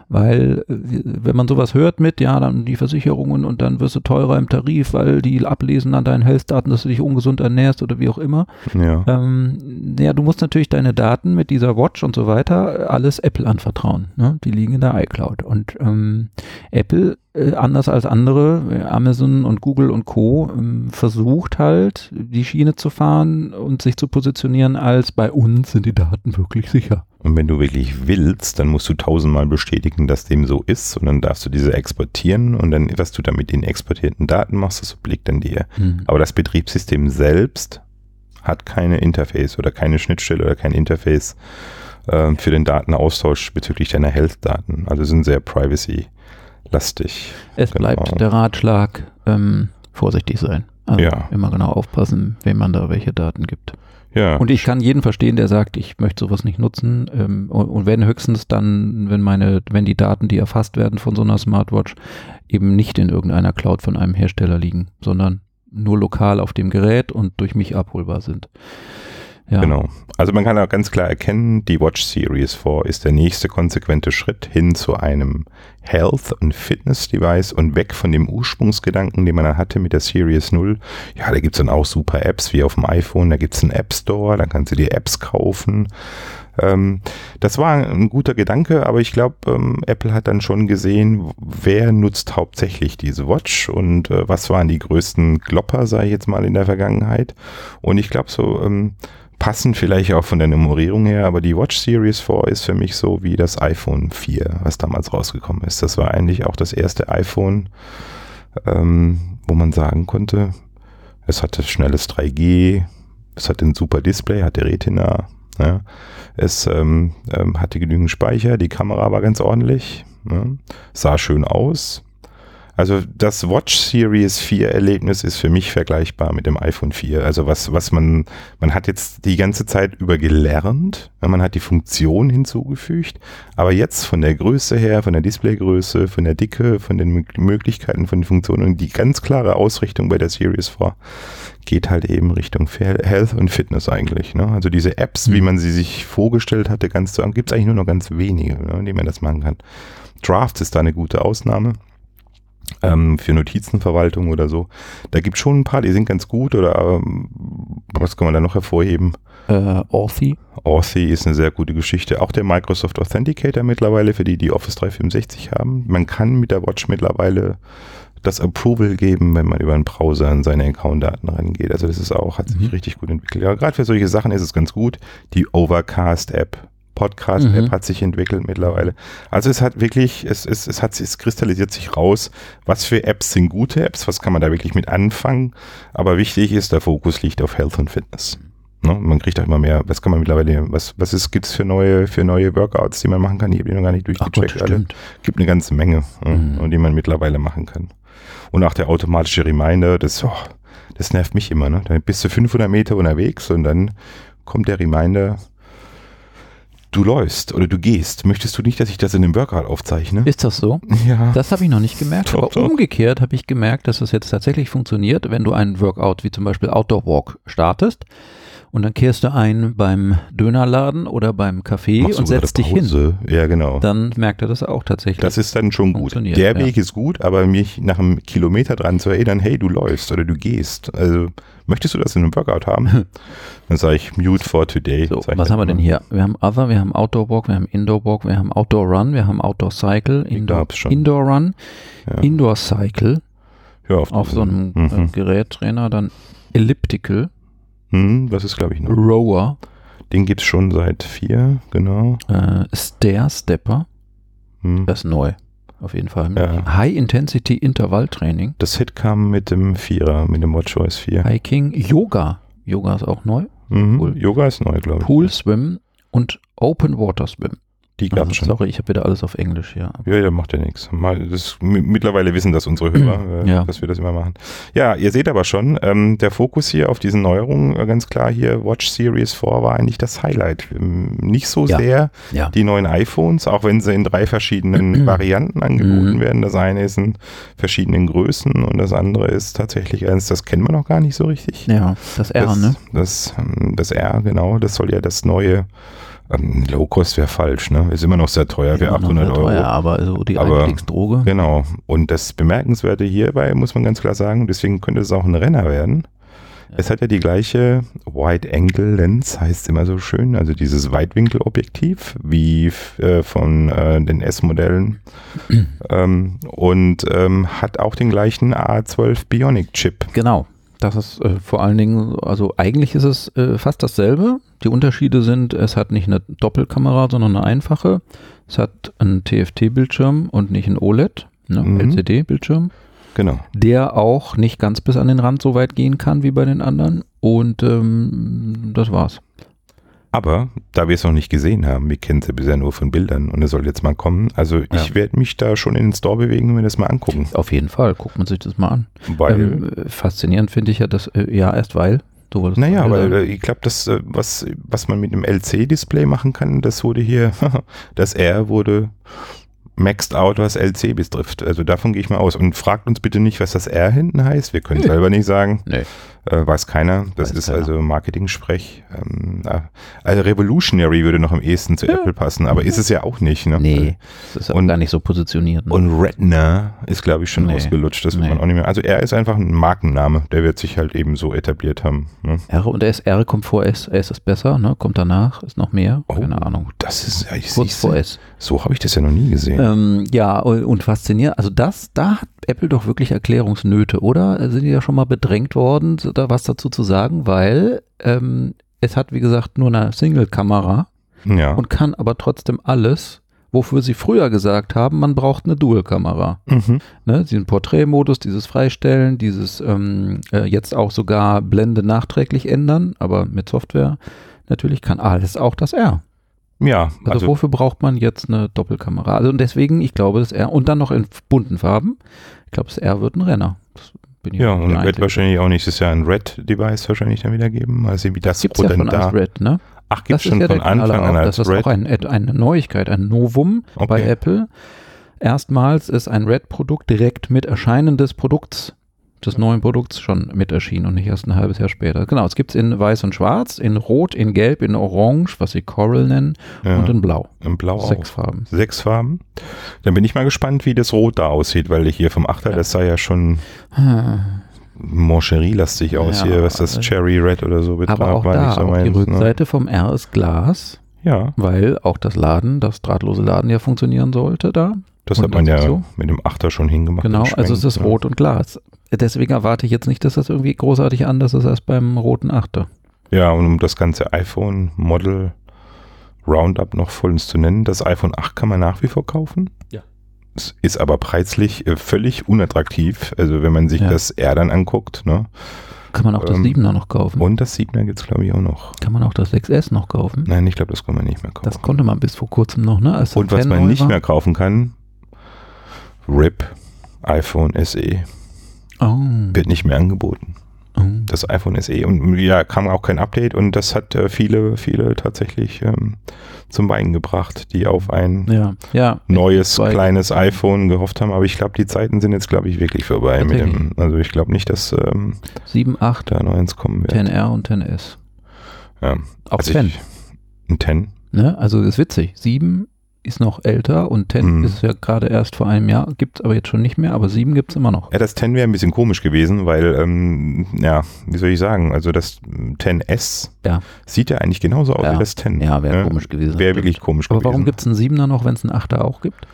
Weil, äh, wenn man sowas hört mit, ja, dann die Versicherungen und dann wirst du teurer im Tarif, weil die ablesen an deinen Health-Daten, dass du dich ungesund ernährst oder wie auch immer. Ja. Ähm, ja, du musst natürlich deine Daten mit dieser Watch und so weiter alles Apple anvertrauen. Ne? Die liegen in der iCloud. Und ähm, Apple anders als andere, äh, Amazon und Google und Co., ähm, versucht halt, die Schiene zu fahren und sich zu positionieren als bei uns sind die Daten wirklich sicher. Und wenn du wirklich willst, dann musst du tausendmal bestätigen, dass dem so ist und dann darfst du diese exportieren und dann, was du dann mit den exportierten Daten machst, das obliegt dann dir. Mhm. Aber das Betriebssystem selbst hat keine Interface oder keine Schnittstelle oder kein Interface äh, für den Datenaustausch bezüglich deiner Health-Daten. Also sind sehr privacy lastig. Es genau. bleibt der Ratschlag, ähm, vorsichtig sein. Also ja. immer genau aufpassen, wem man da welche Daten gibt. Ja. Und ich kann jeden verstehen, der sagt, ich möchte sowas nicht nutzen. Ähm, und, und wenn höchstens dann, wenn meine, wenn die Daten, die erfasst werden von so einer Smartwatch, eben nicht in irgendeiner Cloud von einem Hersteller liegen, sondern nur lokal auf dem Gerät und durch mich abholbar sind. Ja. Genau. Also man kann auch ganz klar erkennen, die Watch Series 4 ist der nächste konsequente Schritt hin zu einem Health- und Fitness-Device und weg von dem Ursprungsgedanken, den man hatte mit der Series 0. Ja, da gibt es dann auch super Apps wie auf dem iPhone, da gibt es einen App Store, da kannst du dir Apps kaufen. Ähm, das war ein guter Gedanke, aber ich glaube, ähm, Apple hat dann schon gesehen, wer nutzt hauptsächlich diese Watch und äh, was waren die größten Glopper, sage ich jetzt mal, in der Vergangenheit. Und ich glaube so, ähm, passen vielleicht auch von der Nummerierung her, aber die Watch Series 4 ist für mich so wie das iPhone 4, was damals rausgekommen ist. Das war eigentlich auch das erste iPhone, ähm, wo man sagen konnte, es hatte schnelles 3G, es hatte ein super Display, hatte Retina, ja. es ähm, ähm, hatte genügend Speicher, die Kamera war ganz ordentlich, ja. sah schön aus, also das Watch Series 4 Erlebnis ist für mich vergleichbar mit dem iPhone 4. Also was, was man, man hat jetzt die ganze Zeit über gelernt, man hat die Funktion hinzugefügt, aber jetzt von der Größe her, von der Displaygröße, von der Dicke, von den Möglichkeiten, von den Funktionen und die ganz klare Ausrichtung bei der Series 4 geht halt eben Richtung Health und Fitness eigentlich. Ne? Also diese Apps, mhm. wie man sie sich vorgestellt hatte, ganz zu gibt es eigentlich nur noch ganz wenige, ne, die man das machen kann. Drafts ist da eine gute Ausnahme ähm, für Notizenverwaltung oder so. Da gibt es schon ein paar, die sind ganz gut oder ähm, was kann man da noch hervorheben? Äh, Authy. Authy ist eine sehr gute Geschichte. Auch der Microsoft Authenticator mittlerweile, für die, die Office 365 haben. Man kann mit der Watch mittlerweile das Approval geben, wenn man über einen Browser an seine Account-Daten rangeht. Also das ist auch, hat sich mhm. richtig gut entwickelt. Ja, gerade für solche Sachen ist es ganz gut. Die Overcast-App Podcast-App mhm. hat sich entwickelt mittlerweile. Also es hat wirklich, es, es, es hat es kristallisiert sich raus, was für Apps sind gute Apps, was kann man da wirklich mit anfangen. Aber wichtig ist, der Fokus liegt auf Health und Fitness. Ne? Man kriegt auch immer mehr, was kann man mittlerweile, was, was gibt es für neue, für neue Workouts, die man machen kann? Ich habe die noch gar nicht durchgecheckt. Ach Gott, Gibt eine ganze Menge, mhm. ne? die man mittlerweile machen kann. Und auch der automatische Reminder, das, oh, das nervt mich immer. Ne? Dann bist du 500 Meter unterwegs und dann kommt der Reminder, du läufst oder du gehst, möchtest du nicht, dass ich das in dem Workout aufzeichne? Ist das so? Ja. Das habe ich noch nicht gemerkt. Top, aber top. umgekehrt habe ich gemerkt, dass das jetzt tatsächlich funktioniert, wenn du einen Workout wie zum Beispiel Outdoor Walk startest und dann kehrst du ein beim Dönerladen oder beim Café und setzt dich hin. Ja, genau. Dann merkt er das auch tatsächlich. Das ist dann schon gut. Der ja. Weg ist gut, aber mich nach einem Kilometer dran zu erinnern, hey, du läufst oder du gehst. Also möchtest du das in einem Workout haben? <laughs> dann sage ich Mute for today. So, was haben wir denn hier? Wir haben Other, wir haben Outdoor Walk, wir haben Indoor Walk, wir haben Outdoor Run, wir haben Outdoor Cycle, Indoor, Indoor Run, ja. Indoor Cycle. Ja, auf, auf so einem äh, mhm. Gerättrainer, dann Elliptical. Hm, was ist, glaube ich, noch? Rower. Den gibt es schon seit vier, genau. Äh, Stair Stepper. Hm. Das ist neu. Auf jeden Fall. Ja. High Intensity Intervall Training. Das Hit kam mit dem Vierer, mit dem WatchOS 4. Hiking, Yoga. Yoga ist auch neu. Mhm. Cool. Yoga ist neu, glaube ich. Pool Swim und Open Water Swim. Die gab Also, schon. sorry, ich habe wieder alles auf Englisch hier. Ja, ja, macht ja nichts. Mittlerweile wissen das unsere Hörer, äh, Ja. dass wir das immer machen. Ja, ihr seht aber schon, ähm, der Fokus hier auf diesen Neuerungen, äh, ganz klar hier, Watch Series 4 war eigentlich das Highlight. Ähm, nicht so Ja. sehr Ja. die neuen iPhones, auch wenn sie in drei verschiedenen <clears throat> Varianten angeboten Mhm. werden. Das eine ist in verschiedenen Größen und das andere ist tatsächlich eins, das kennen wir noch gar nicht so richtig. Ja, das R, das, ne? Das, ähm, das R, genau, das soll ja das neue ähm, Low Cost wäre falsch, ne? Ist immer noch sehr teuer, wäre Immer noch 800 sehr Euro. teuer, aber so die Aber- Einstiegsdroge. Genau. Und das Bemerkenswerte hierbei muss man ganz klar sagen, deswegen könnte es auch ein Renner werden. Ja. Es hat ja die gleiche Wide Angle Lens, heißt immer so schön, also dieses Weitwinkelobjektiv wie äh, von äh, den S-Modellen <clears throat> ähm, und ähm, hat auch den gleichen A12 Bionic Chip. Genau. Das ist äh, vor allen Dingen, also eigentlich ist es äh, fast dasselbe. Die Unterschiede sind, es hat nicht eine Doppelkamera, sondern eine einfache. Es hat einen TFT-Bildschirm und nicht einen OLED, ne, Mhm. LCD-Bildschirm, Genau. der auch nicht ganz bis an den Rand so weit gehen kann wie bei den anderen. Und ähm, das war's. Aber da wir es noch nicht gesehen haben, wir kennen es ja bisher nur von Bildern und es soll jetzt mal kommen. Also ich Ja. werde mich da schon in den Store bewegen und mir das mal angucken. Auf jeden Fall, guckt man sich das mal an. Weil Ähm, äh, faszinierend finde ich ja, dass, äh, ja, erst weil, wolltest Naja, weil sagen. äh, ich glaube, das, äh, was, was man mit dem LC-Display machen kann, das wurde hier, <laughs> das R wurde maxed out, was LC betrifft. Also davon gehe ich mal aus. Und fragt uns bitte nicht, was das R hinten heißt. Wir können Nee. selber nicht sagen. Nee. Äh, weiß keiner. Das Weiß ist keiner. also Marketing-Sprech. Ähm, na, also Revolutionary würde noch am ehesten zu Ja. Apple passen, aber ist es ja auch nicht. Ne? Nee, das ist Und- gar nicht so positioniert. Ne? Und Retina ist, glaube ich, schon Nee. ausgelutscht. Das Nee. man auch nicht mehr. Also er ist einfach ein Markenname. Der wird sich halt eben so etabliert haben. Ne? R und S, R kommt vor S, S ist besser, ne? Kommt danach, ist noch mehr, keine Ahnung. Das ist, ja, ich Kurz vor S. so habe ich das ja noch nie gesehen. Ähm, ja, und faszinierend, also das, da hat Apple doch wirklich Erklärungsnöte, oder? Sind die ja schon mal bedrängt worden, da was dazu zu sagen, weil ähm, es hat, wie gesagt, nur eine Single-Kamera ja. und kann aber trotzdem alles, wofür sie früher gesagt haben, man braucht eine Dual-Kamera. Mhm. Ne, diesen Porträtmodus, dieses Freistellen, dieses ähm, äh, jetzt auch sogar Blende nachträglich ändern, aber mit Software natürlich kann alles auch das R. Ja, Also, also, wofür braucht man jetzt eine Doppelkamera? Also und deswegen, ich glaube, das R und dann noch in bunten Farben. Ich glaube, das R wird ein Renner. Das bin ich ja, und wird Einzige. wahrscheinlich auch nächstes Jahr ein Red-Device wahrscheinlich dann wieder geben. Mal sehen, wie das gibt's ja als da. Red, ne? Ach, gibt es schon ja von Anfang an als Das ist Red? auch ein, eine Neuigkeit, ein Novum bei Okay. Apple. Erstmals ist ein Red-Produkt direkt mit Erscheinen des Produkts, des neuen Produkts schon mit erschienen und nicht erst ein halbes Jahr später. Genau, es gibt es in weiß und schwarz, in rot, in gelb, in orange, was sie Coral nennen, ja, und in blau. in Blau Sechs auch. Farben. Sechs Farben. Dann bin ich mal gespannt, wie das Rot da aussieht, weil hier vom Achter, Ja. das sah ja schon Moncherie-lastig aus Ja, hier, was das also- Cherry Red oder so betraf. Aber auch war da, nicht so auch die meins, ne? Rückseite vom R ist Glas, Ja, weil auch das Laden, das drahtlose Laden ja funktionieren sollte da. das Und hat man das ja so? mit dem Achter schon hingemacht. Genau, also es ist ja. rot und Glas. Deswegen erwarte ich jetzt nicht, dass das irgendwie großartig anders ist als beim roten Achter. Ja, und um das ganze iPhone-Model Roundup noch vollends zu nennen, das iPhone 8 kann man nach wie vor kaufen. Ja. Es ist aber preislich äh, völlig unattraktiv. Also wenn man sich Ja. das R dann anguckt, ne? Kann man auch das Ähm, 7er noch kaufen? Und das 7er gibt es, glaube ich, auch noch. Kann man auch das 6S noch kaufen? Nein, ich glaube, das kann man nicht mehr kaufen. Das konnte man bis vor kurzem noch, ne? Als und was 10 man nicht war. mehr kaufen kann, RIP iPhone SE. Oh. Wird nicht mehr angeboten. oh. Das iPhone SE. Und ja, kam auch kein Update und das hat äh, viele, viele tatsächlich ähm, zum Weinen gebracht, die auf ein Ja, ja. neues kleines iPhone gehofft haben, aber ich glaube, die Zeiten sind jetzt, glaube ich, wirklich vorbei mit dem. Also ich glaube nicht, dass ähm, 7, 8, da noch eins kommen wird. 10R und 10S. Ja. Auch Also 10. ich, ein 10. Ne? Also ist witzig. 7 ist noch älter und 10 Mhm. ist ja gerade erst vor einem Jahr, gibt es aber jetzt schon nicht mehr, aber 7 gibt es immer noch. Ja, das 10 wäre ein bisschen komisch gewesen, weil, ähm, ja, wie soll ich sagen, also das 10S Ja. sieht ja eigentlich genauso aus Ja. wie das 10. Ja, wäre ne? komisch gewesen. Wäre wirklich komisch Aber gewesen. warum gibt es einen 7er noch, wenn es einen 8er auch gibt?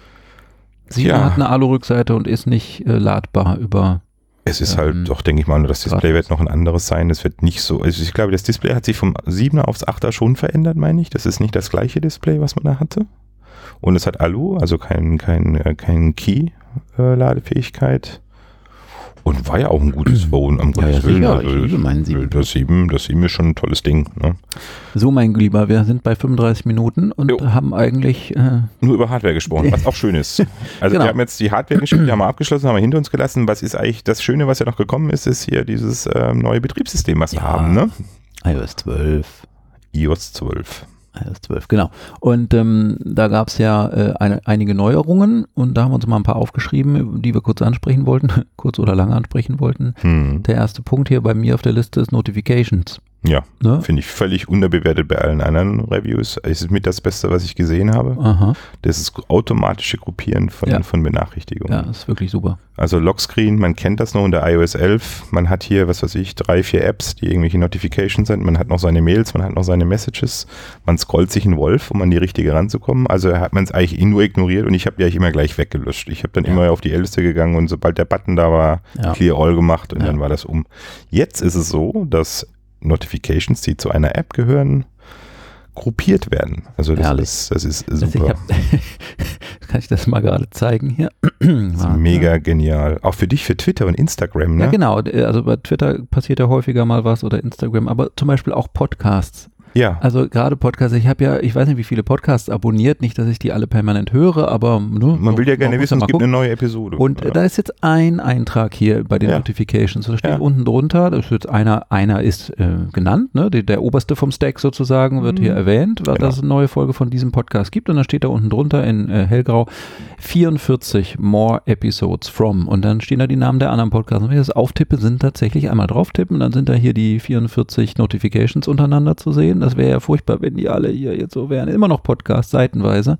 7er Ja. hat eine Alu-Rückseite und ist nicht äh, ladbar über. Es ist Ähm, halt doch, denke ich mal, das Display wird noch ein anderes sein. Es wird nicht so, also ich glaube, das Display hat sich vom 7er aufs 8er schon verändert, meine ich. Das ist nicht das gleiche Display, was man da hatte. Und es hat Alu, also kein, kein, äh, kein Key-Ladefähigkeit. Und war ja auch ein gutes <clears throat> Phone, am Ja, Gottes Willen. Also, Ich liebe meinen 7. Das 7, das 7 ist schon ein tolles Ding. Ne? So, mein Lieber, wir sind bei 35 Minuten und Jo. haben eigentlich, äh, Nur über Hardware gesprochen, was auch schön ist. <laughs> Also Genau. wir haben jetzt die Hardware-Geschichte, die haben wir abgeschlossen, haben wir hinter uns gelassen. Was ist eigentlich das Schöne, was ja noch gekommen ist, ist hier dieses ähm, neue Betriebssystem, was wir Ja. haben, ne? iOS 12. iOS 12. iOS 12, genau. Und ähm, da gab es ja äh, eine, einige Neuerungen und da haben wir uns mal ein paar aufgeschrieben, die wir kurz ansprechen wollten, <laughs> kurz oder lange ansprechen wollten. Hm. Der erste Punkt hier bei mir auf der Liste ist Notifications. Ja, Ne? finde ich völlig unterbewertet bei allen anderen Reviews. Es ist mit das Beste, was ich gesehen habe. Aha, Das ist automatische Gruppieren von, Ja. von Benachrichtigungen. ja, ist wirklich super. Also Lockscreen, man kennt das noch unter iOS 11. Man hat hier, was weiß ich, drei, vier Apps, die irgendwelche Notifications sind. Man hat noch seine Mails, man hat noch seine Messages. Man scrollt sich einen Wolf, um an die richtige ranzukommen. Also hat man es eigentlich nur ignoriert und ich habe eigentlich immer gleich weggelöscht. Ich habe dann Ja. immer auf die Älteste gegangen und sobald der Button da war, Ja. Clear All gemacht und Ja. dann war das um. Jetzt ist es so, dass Notifications, die zu einer App gehören, gruppiert werden. Also das Herrlich. ist, das ist Also ich super. hab, <laughs> kann ich das mal gerade zeigen hier? <clears throat> Mega genial. Auch für dich, für Twitter und Instagram, ne? Ja, genau. Also bei Twitter passiert ja häufiger mal was oder Instagram, aber zum Beispiel auch Podcasts. Ja. Also gerade Podcasts, ich habe ja, ich weiß nicht, wie viele Podcasts abonniert, nicht, dass ich die alle permanent höre, aber ne, Man will ja gerne wissen, es gibt gucken. eine neue Episode. Und Ja. da ist jetzt ein Eintrag hier bei den Ja. Notifications. Da steht Ja. unten drunter, da ist jetzt einer, einer ist äh, genannt, ne? der, der oberste vom Stack sozusagen wird hier Mhm. erwähnt, weil Genau. das eine neue Folge von diesem Podcast gibt. Und dann steht da unten drunter in äh, hellgrau 44 more episodes from. Und dann stehen da die Namen der anderen Podcasts. Und wenn ich das auftippe, sind tatsächlich einmal drauf tippen, dann sind da hier die 44 Notifications untereinander zu sehen. Das wäre ja furchtbar, wenn die alle hier jetzt so wären. Immer noch Podcasts, seitenweise.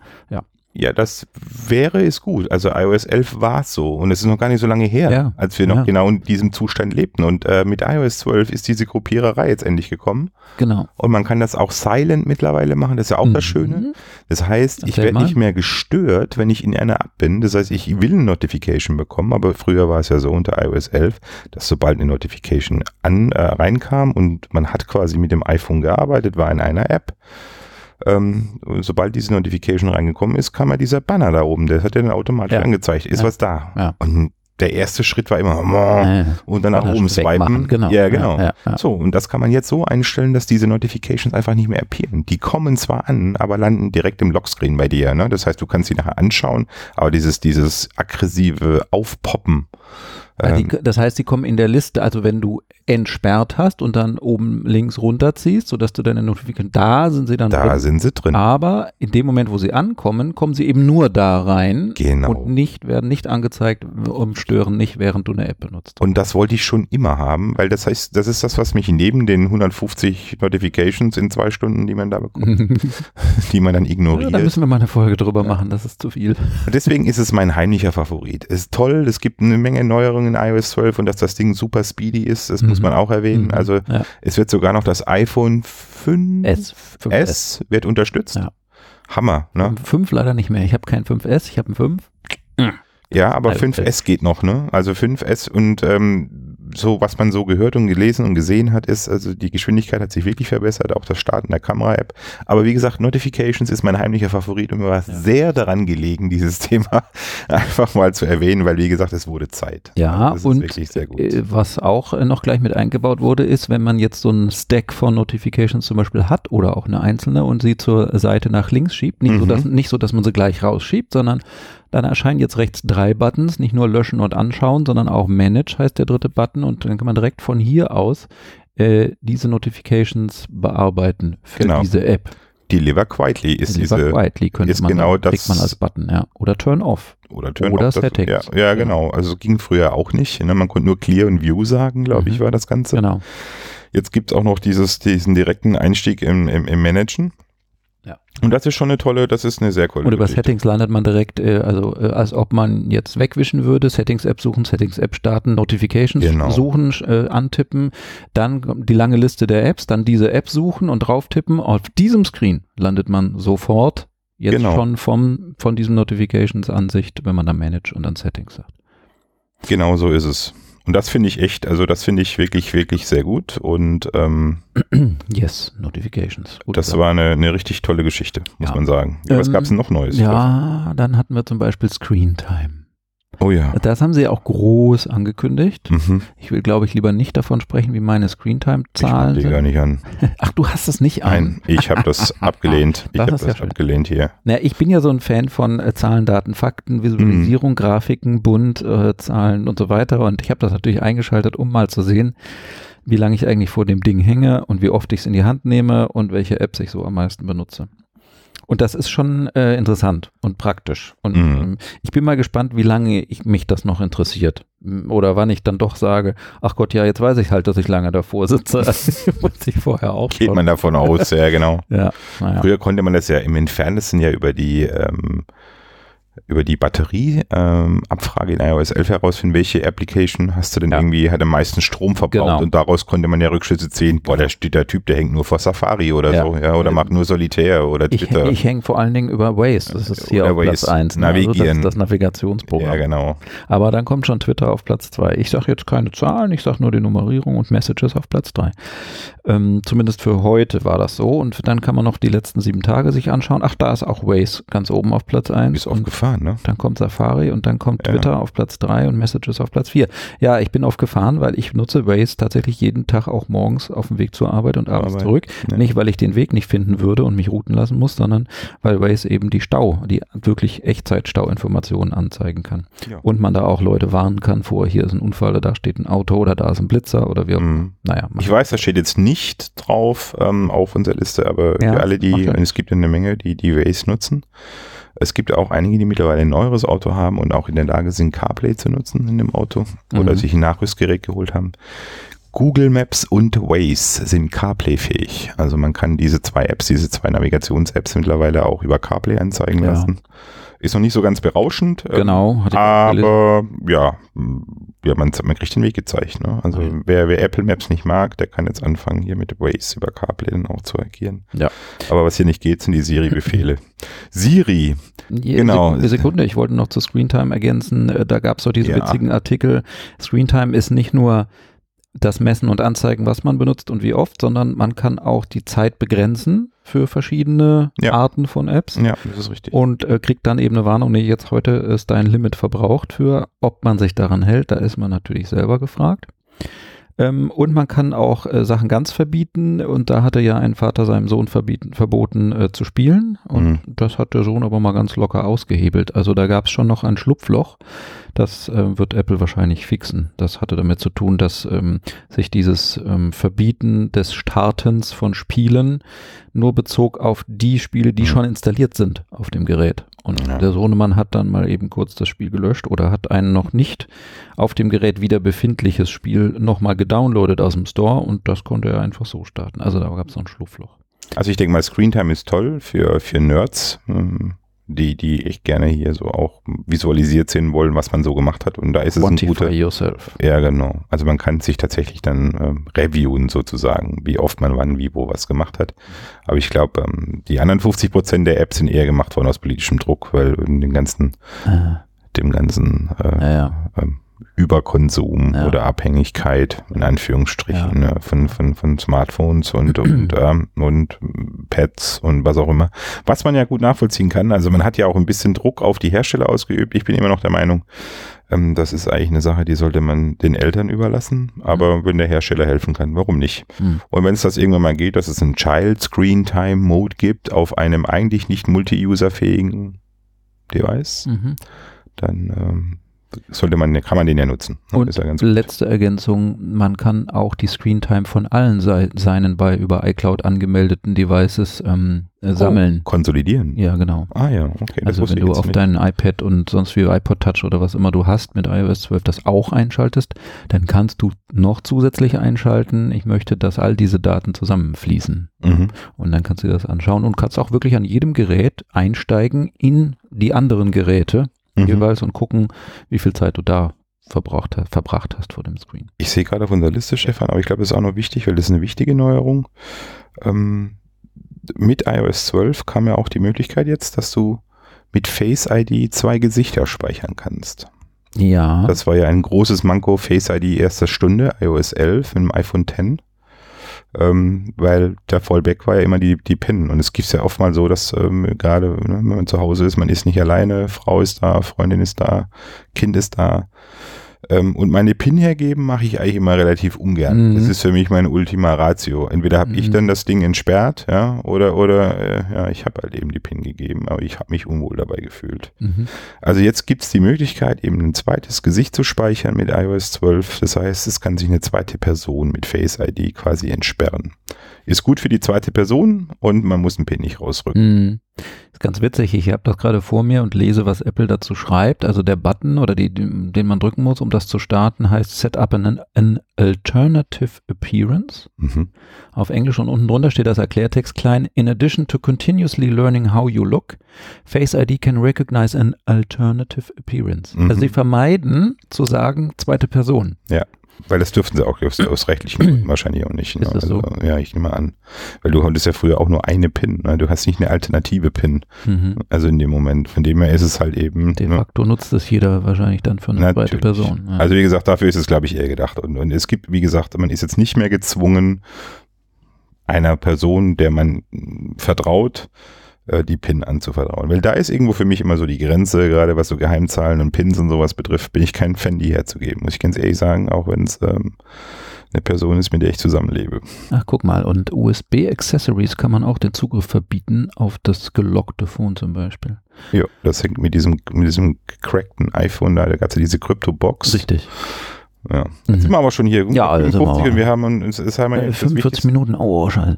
Ja, das wäre es gut. Also iOS 11 war es so und es ist noch gar nicht so lange her, Ja. als wir noch Ja. genau in diesem Zustand lebten. Und äh, mit iOS 12 ist diese Gruppiererei jetzt endlich gekommen. Genau. Und man kann das auch silent mittlerweile machen. Das ist ja auch das Mhm. Schöne. Das heißt, ich Erzähl werde mal. nicht mehr gestört, wenn ich in einer App bin. Das heißt, ich will eine Notification bekommen, aber früher war es ja so unter iOS 11, dass sobald eine Notification an, äh, reinkam und man hat quasi mit dem iPhone gearbeitet, war in einer App. Ähm, sobald diese Notification reingekommen ist, kam ja dieser Banner da oben. Der hat ja dann automatisch Ja. angezeigt, ist Ja. was da. Ja. Und der erste Schritt war immer und dann nach oben swipen. Genau. Ja, genau. So, und das kann man jetzt so einstellen, dass diese Notifications einfach nicht mehr appearen. Die kommen zwar an, aber landen direkt im Lockscreen bei dir. Ne? Das heißt, du kannst sie nachher anschauen, aber dieses, dieses aggressive Aufpoppen. Also ähm, die, das heißt, sie kommen in der Liste, also wenn du entsperrt hast und dann oben links runterziehst, sodass du deine Notification, da sind sie dann da drin. sind sie drin. Aber in dem Moment, wo sie ankommen, kommen sie eben nur da rein Genau. und nicht, werden nicht angezeigt und stören nicht, während du eine App benutzt. Und das wollte ich schon immer haben, weil das heißt, das ist das, was mich neben den 150 Notifications in zwei Stunden, die man da bekommt, <laughs> die man dann ja, ignoriert. da müssen wir mal eine Folge drüber machen, das ist zu viel. Und deswegen ist es mein heimlicher Favorit. Es ist toll, es gibt eine Menge Neuerungen in iOS 12 und dass das Ding super speedy ist, das muss Man auch erwähnen. Mhm. Also Ja. es wird sogar noch das iPhone 5 S, 5S. S wird unterstützt. Ja. Hammer, ne? 5 leider nicht mehr. Ich habe kein 5S, ich habe ein 5. Ja, aber iOS 5S geht noch, ne? Also 5S und ähm, so, was man so gehört und gelesen und gesehen hat, ist, also die Geschwindigkeit hat sich wirklich verbessert, auch das Starten der Kamera-App. Aber wie gesagt, Notifications ist mein heimlicher Favorit und mir war es Ja. sehr daran gelegen, dieses <laughs> Thema einfach mal zu erwähnen, weil wie gesagt, es wurde Zeit. Ja, das ist und wirklich sehr gut. äh, was auch äh, noch gleich mit eingebaut wurde, ist, wenn man jetzt so einen Stack von Notifications zum Beispiel hat oder auch eine einzelne und sie zur Seite nach links schiebt, nicht, so, Mhm. dass, nicht so, dass man sie gleich rausschiebt, sondern dann erscheinen jetzt rechts drei Buttons, nicht nur löschen und anschauen, sondern auch Manage heißt der dritte Button und dann kann man direkt von hier aus äh, diese Notifications bearbeiten für Genau. diese App. Deliver Quietly ist Deliver diese, Quietly könnte ist man, genau dann, kriegt das- man als Button, ja. Oder Turn Off. oder Turn oder off, das, Settings. Ja, ja, genau. Also ging früher auch nicht. Ne? Man konnte nur Clear und View sagen, glaube ich, Mhm. war das Ganze. Genau. Jetzt gibt es auch noch dieses, diesen direkten Einstieg im, im, im Managen. Und das ist schon eine tolle, das ist eine sehr coole Und über Geschichte. Settings landet man direkt, äh, also äh, als ob man jetzt wegwischen würde, Settings-App suchen, Settings-App starten, Notifications Genau. suchen, äh, antippen, dann die lange Liste der Apps, dann diese App suchen und drauf tippen. Auf diesem Screen landet man sofort jetzt Genau. schon vom, von diesem Notifications-Ansicht, wenn man dann Manage und dann Settings sagt. Genau so ist es. Und das finde ich echt, also das finde ich wirklich, wirklich sehr gut. Und ähm, <clears throat> yes, Notifications. Gut das war eine, eine richtig tolle Geschichte, muss ja. man sagen. Ja, was ähm, gab es noch Neues? Ja, dann hatten wir zum Beispiel Screen Time. Oh ja. Das haben sie auch groß angekündigt. Mhm. Ich will, glaube ich, lieber nicht davon sprechen, wie meine Screentime-Zahlen. Ich gar nicht an. <laughs> Ach, du hast es nicht an? Nein, ich habe das <laughs> abgelehnt. Ich habe das, das ja abgelehnt hier. Na, ich bin ja so ein Fan von äh, Zahlen, Daten, Fakten, Visualisierung, mhm. Grafiken, Bunt, äh, Zahlen und so weiter. Und ich habe das natürlich eingeschaltet, um mal zu sehen, wie lange ich eigentlich vor dem Ding hänge und wie oft ich es in die Hand nehme und welche Apps ich so am meisten benutze. Und das ist schon äh, interessant und praktisch. Und mhm. ähm, ich bin mal gespannt, wie lange ich, mich das noch interessiert. Oder wann ich dann doch sage, ach Gott, ja, jetzt weiß ich halt, dass ich lange davor sitze. <laughs> <laughs> Muss ich vorher auch. Geht man davon aus, ja, genau. ja, naja. Früher konnte man das ja im Entferntesten ja über die ähm, über die Batterieabfrage ähm, in iOS 11 herausfinden, welche Application hast du denn ja. irgendwie, hat am meisten Strom verbraucht genau. und daraus konnte man ja Rückschlüsse ziehen, boah, da steht der Typ, der hängt nur vor Safari oder ja. so, ja, oder macht nur Solitär oder Twitter. Ich, ich hänge vor allen Dingen über Waze, das ist hier oder auf Waze. Platz 1. Ne? Navigieren. Also das, das Navigationsprogramm. Ja, genau. Aber dann kommt schon Twitter auf Platz 2. Ich sage jetzt keine Zahlen, ich sage nur die Nummerierung und Messages auf Platz 3. Ähm, zumindest für heute war das so und dann kann man noch die letzten sieben Tage sich anschauen. Ach, da ist auch Waze ganz oben auf Platz 1. Ist oft gefahren, ne? Dann kommt Safari und dann kommt Twitter ja. auf Platz 3 und Messages auf Platz 4. Ja, ich bin aufgefahren, weil ich nutze Waze tatsächlich jeden Tag auch morgens auf dem Weg zur Arbeit und abends Arbeit. zurück. Ja. Nicht, weil ich den Weg nicht finden würde und mich routen lassen muss, sondern weil Waze eben die Stau, die wirklich Echtzeit-Stauinformationen anzeigen kann. Ja. Und man da auch Leute warnen kann vor, hier ist ein Unfall, da steht ein Auto oder da ist ein Blitzer oder wie auch immer. Mhm. Naja. Ich weiß, das steht jetzt nicht drauf ähm, auf unserer Liste, aber für alle, die, es gibt eine Menge, die die Waze nutzen. Es gibt auch einige, die mittlerweile ein neueres Auto haben und auch in der Lage sind, CarPlay zu nutzen in dem Auto oder mhm. sich ein Nachrüstgerät geholt haben. Google Maps und Waze sind CarPlay-fähig. Also man kann diese zwei Apps, diese zwei Navigations-Apps mittlerweile auch über CarPlay anzeigen ja. lassen. Ist noch nicht so ganz berauschend. Ähm, genau. aber ja, ja man, man kriegt den Weg gezeigt. Ne? Also mhm. wer, wer Apple Maps nicht mag, der kann jetzt anfangen, hier mit Waze über CarPlay dann auch zu agieren. Ja. Aber was hier nicht geht, sind die Siri-Befehle. <laughs> Siri. Je, genau. Sekunde, ich wollte noch zu Screentime ergänzen. Äh, da gab es doch diese ja. witzigen Artikel. Screentime ist nicht nur das Messen und Anzeigen, was man benutzt und wie oft, sondern man kann auch die Zeit begrenzen für verschiedene ja. Arten von Apps. Ja, das ist richtig. Und äh, kriegt dann eben eine Warnung, nee, jetzt heute ist dein Limit verbraucht für, ob man sich daran hält, da ist man natürlich selber gefragt. Ähm, und man kann auch äh, Sachen ganz verbieten. Und da hatte ja ein Vater seinem Sohn verbieten, verboten äh, zu spielen. Und mhm. das hat der Sohn aber mal ganz locker ausgehebelt. Also da gab es schon noch ein Schlupfloch. Das äh, wird Apple wahrscheinlich fixen. Das hatte damit zu tun, dass ähm, sich dieses ähm, Verbieten des Startens von Spielen nur bezog auf die Spiele, die mhm. schon installiert sind auf dem Gerät. Und ja. der Sohnemann hat dann mal eben kurz das Spiel gelöscht oder hat ein noch nicht auf dem Gerät wieder befindliches Spiel nochmal gedownloadet aus dem Store und das konnte er einfach so starten. Also da gab es noch ein Schlupfloch. Also ich denke mal, Screentime ist toll für, für Nerds. Ähm, die, die echt gerne hier so auch visualisiert sehen wollen, was man so gemacht hat. Und da ist es Quantify ein guter. yourself. Ja, genau. Also man kann sich tatsächlich dann ähm, reviewen sozusagen, wie oft man wann, wie, wo was gemacht hat. Aber ich glaube, ähm, die anderen 50 Prozent der Apps sind eher gemacht worden aus politischem Druck, weil in den ganzen, ah. dem ganzen äh, ja, ja. Ähm, Überkonsum ja. oder Abhängigkeit in Anführungsstrichen ja. ne, von, von, von Smartphones und, und, <clears throat> ähm, und Pads und was auch immer. Was man ja gut nachvollziehen kann. Also man hat ja auch ein bisschen Druck auf die Hersteller ausgeübt. Ich bin immer noch der Meinung, ähm, das ist eigentlich eine Sache, die sollte man den Eltern überlassen. Aber mhm. wenn der Hersteller helfen kann, warum nicht? Mhm. Und wenn es das irgendwann mal geht, dass es einen Child Screen Time Mode gibt auf einem eigentlich nicht multi-user-fähigen Device, mhm. dann ähm, sollte man, kann man den ja nutzen. Und ja letzte Ergänzung, man kann auch die Screentime von allen seinen bei über iCloud angemeldeten Devices ähm, äh, sammeln. Oh, konsolidieren? Ja, genau. Ah ja, okay. Also wenn du auf nicht. deinen iPad und sonst wie iPod Touch oder was immer du hast mit iOS 12 das auch einschaltest, dann kannst du noch zusätzlich einschalten, ich möchte, dass all diese Daten zusammenfließen. Mhm. Und dann kannst du dir das anschauen und kannst auch wirklich an jedem Gerät einsteigen in die anderen Geräte mhm. jeweils und gucken, wie viel Zeit du da verbraucht, verbracht hast vor dem Screen. Ich sehe gerade auf unserer Liste, Stefan, aber ich glaube, das ist auch noch wichtig, weil das ist eine wichtige Neuerung. Ähm, mit iOS 12 kam ja auch die Möglichkeit jetzt, dass du mit Face ID zwei Gesichter speichern kannst. Ja. Das war ja ein großes Manko Face ID erster Stunde, iOS 11 mit dem iPhone 10. Ähm, weil der Fallback war ja immer die, die PIN. Und es gibt ja oft mal so, dass ähm, gerade, ne, wenn man zu Hause ist, man ist nicht alleine, Frau ist da, Freundin ist da, Kind ist da. Ähm, und meine PIN hergeben mache ich eigentlich immer relativ ungern. Mhm. Das ist für mich meine Ultima Ratio. Entweder habe ich Mhm. dann das Ding entsperrt, ja, oder, oder äh, ja, ich habe halt eben die PIN gegeben, aber ich habe mich unwohl dabei gefühlt. Mhm. Also jetzt gibt es die Möglichkeit, eben ein zweites Gesicht zu speichern mit iOS 12. Das heißt, es kann sich eine zweite Person mit Face ID quasi entsperren. Ist gut für die zweite Person und man muss einen PIN nicht rausrücken. Mhm. Ist ganz witzig. Ich habe das gerade vor mir und lese, was Apple dazu schreibt. Also der Button oder die, den man drücken muss, um das zu starten, heißt Set up an, an Alternative Appearance. Mhm. Auf Englisch und unten drunter steht das Erklärtext klein. In addition to continuously learning how you look, Face ID can recognize an alternative appearance. Mhm. Also sie vermeiden zu sagen zweite Person. Weil das dürften sie auch aus, <clears throat> aus rechtlichen Gründen wahrscheinlich auch nicht. Ne? Ist das so? also, ja, ich nehme an. Weil du hattest ja früher auch nur eine PIN. Ne? Du hast nicht eine alternative PIN. Mhm. Also in dem Moment. Von dem her ist es halt eben. De ne? facto nutzt es jeder wahrscheinlich dann für eine zweite Natürlich. Person. Ja. Also wie gesagt, dafür ist es, glaube ich, eher gedacht. Und, und es gibt, wie gesagt, man ist jetzt nicht mehr gezwungen, einer Person, der man vertraut, äh, die PIN anzuvertrauen. Weil da ist irgendwo für mich immer so die Grenze, gerade was so Geheimzahlen und PINs und sowas betrifft, bin ich kein Fan, die herzugeben, muss ich ganz ehrlich sagen, auch wenn es ähm, eine Person ist, mit der ich zusammenlebe. Ach, guck mal, und USB-Accessories kann man auch den Zugriff verbieten auf das gelockte Phone zum Beispiel. Ja, das hängt mit diesem, mit diesem gecrackten iPhone da, da gab es ja diese Crypto-Box. Richtig. Ja. Jetzt sind wir aber schon hier. Ja, also 55 machen wir. und wir haben uns, haben wir Äh, das 45 Wichtigste- Minuten, oh, scheiße.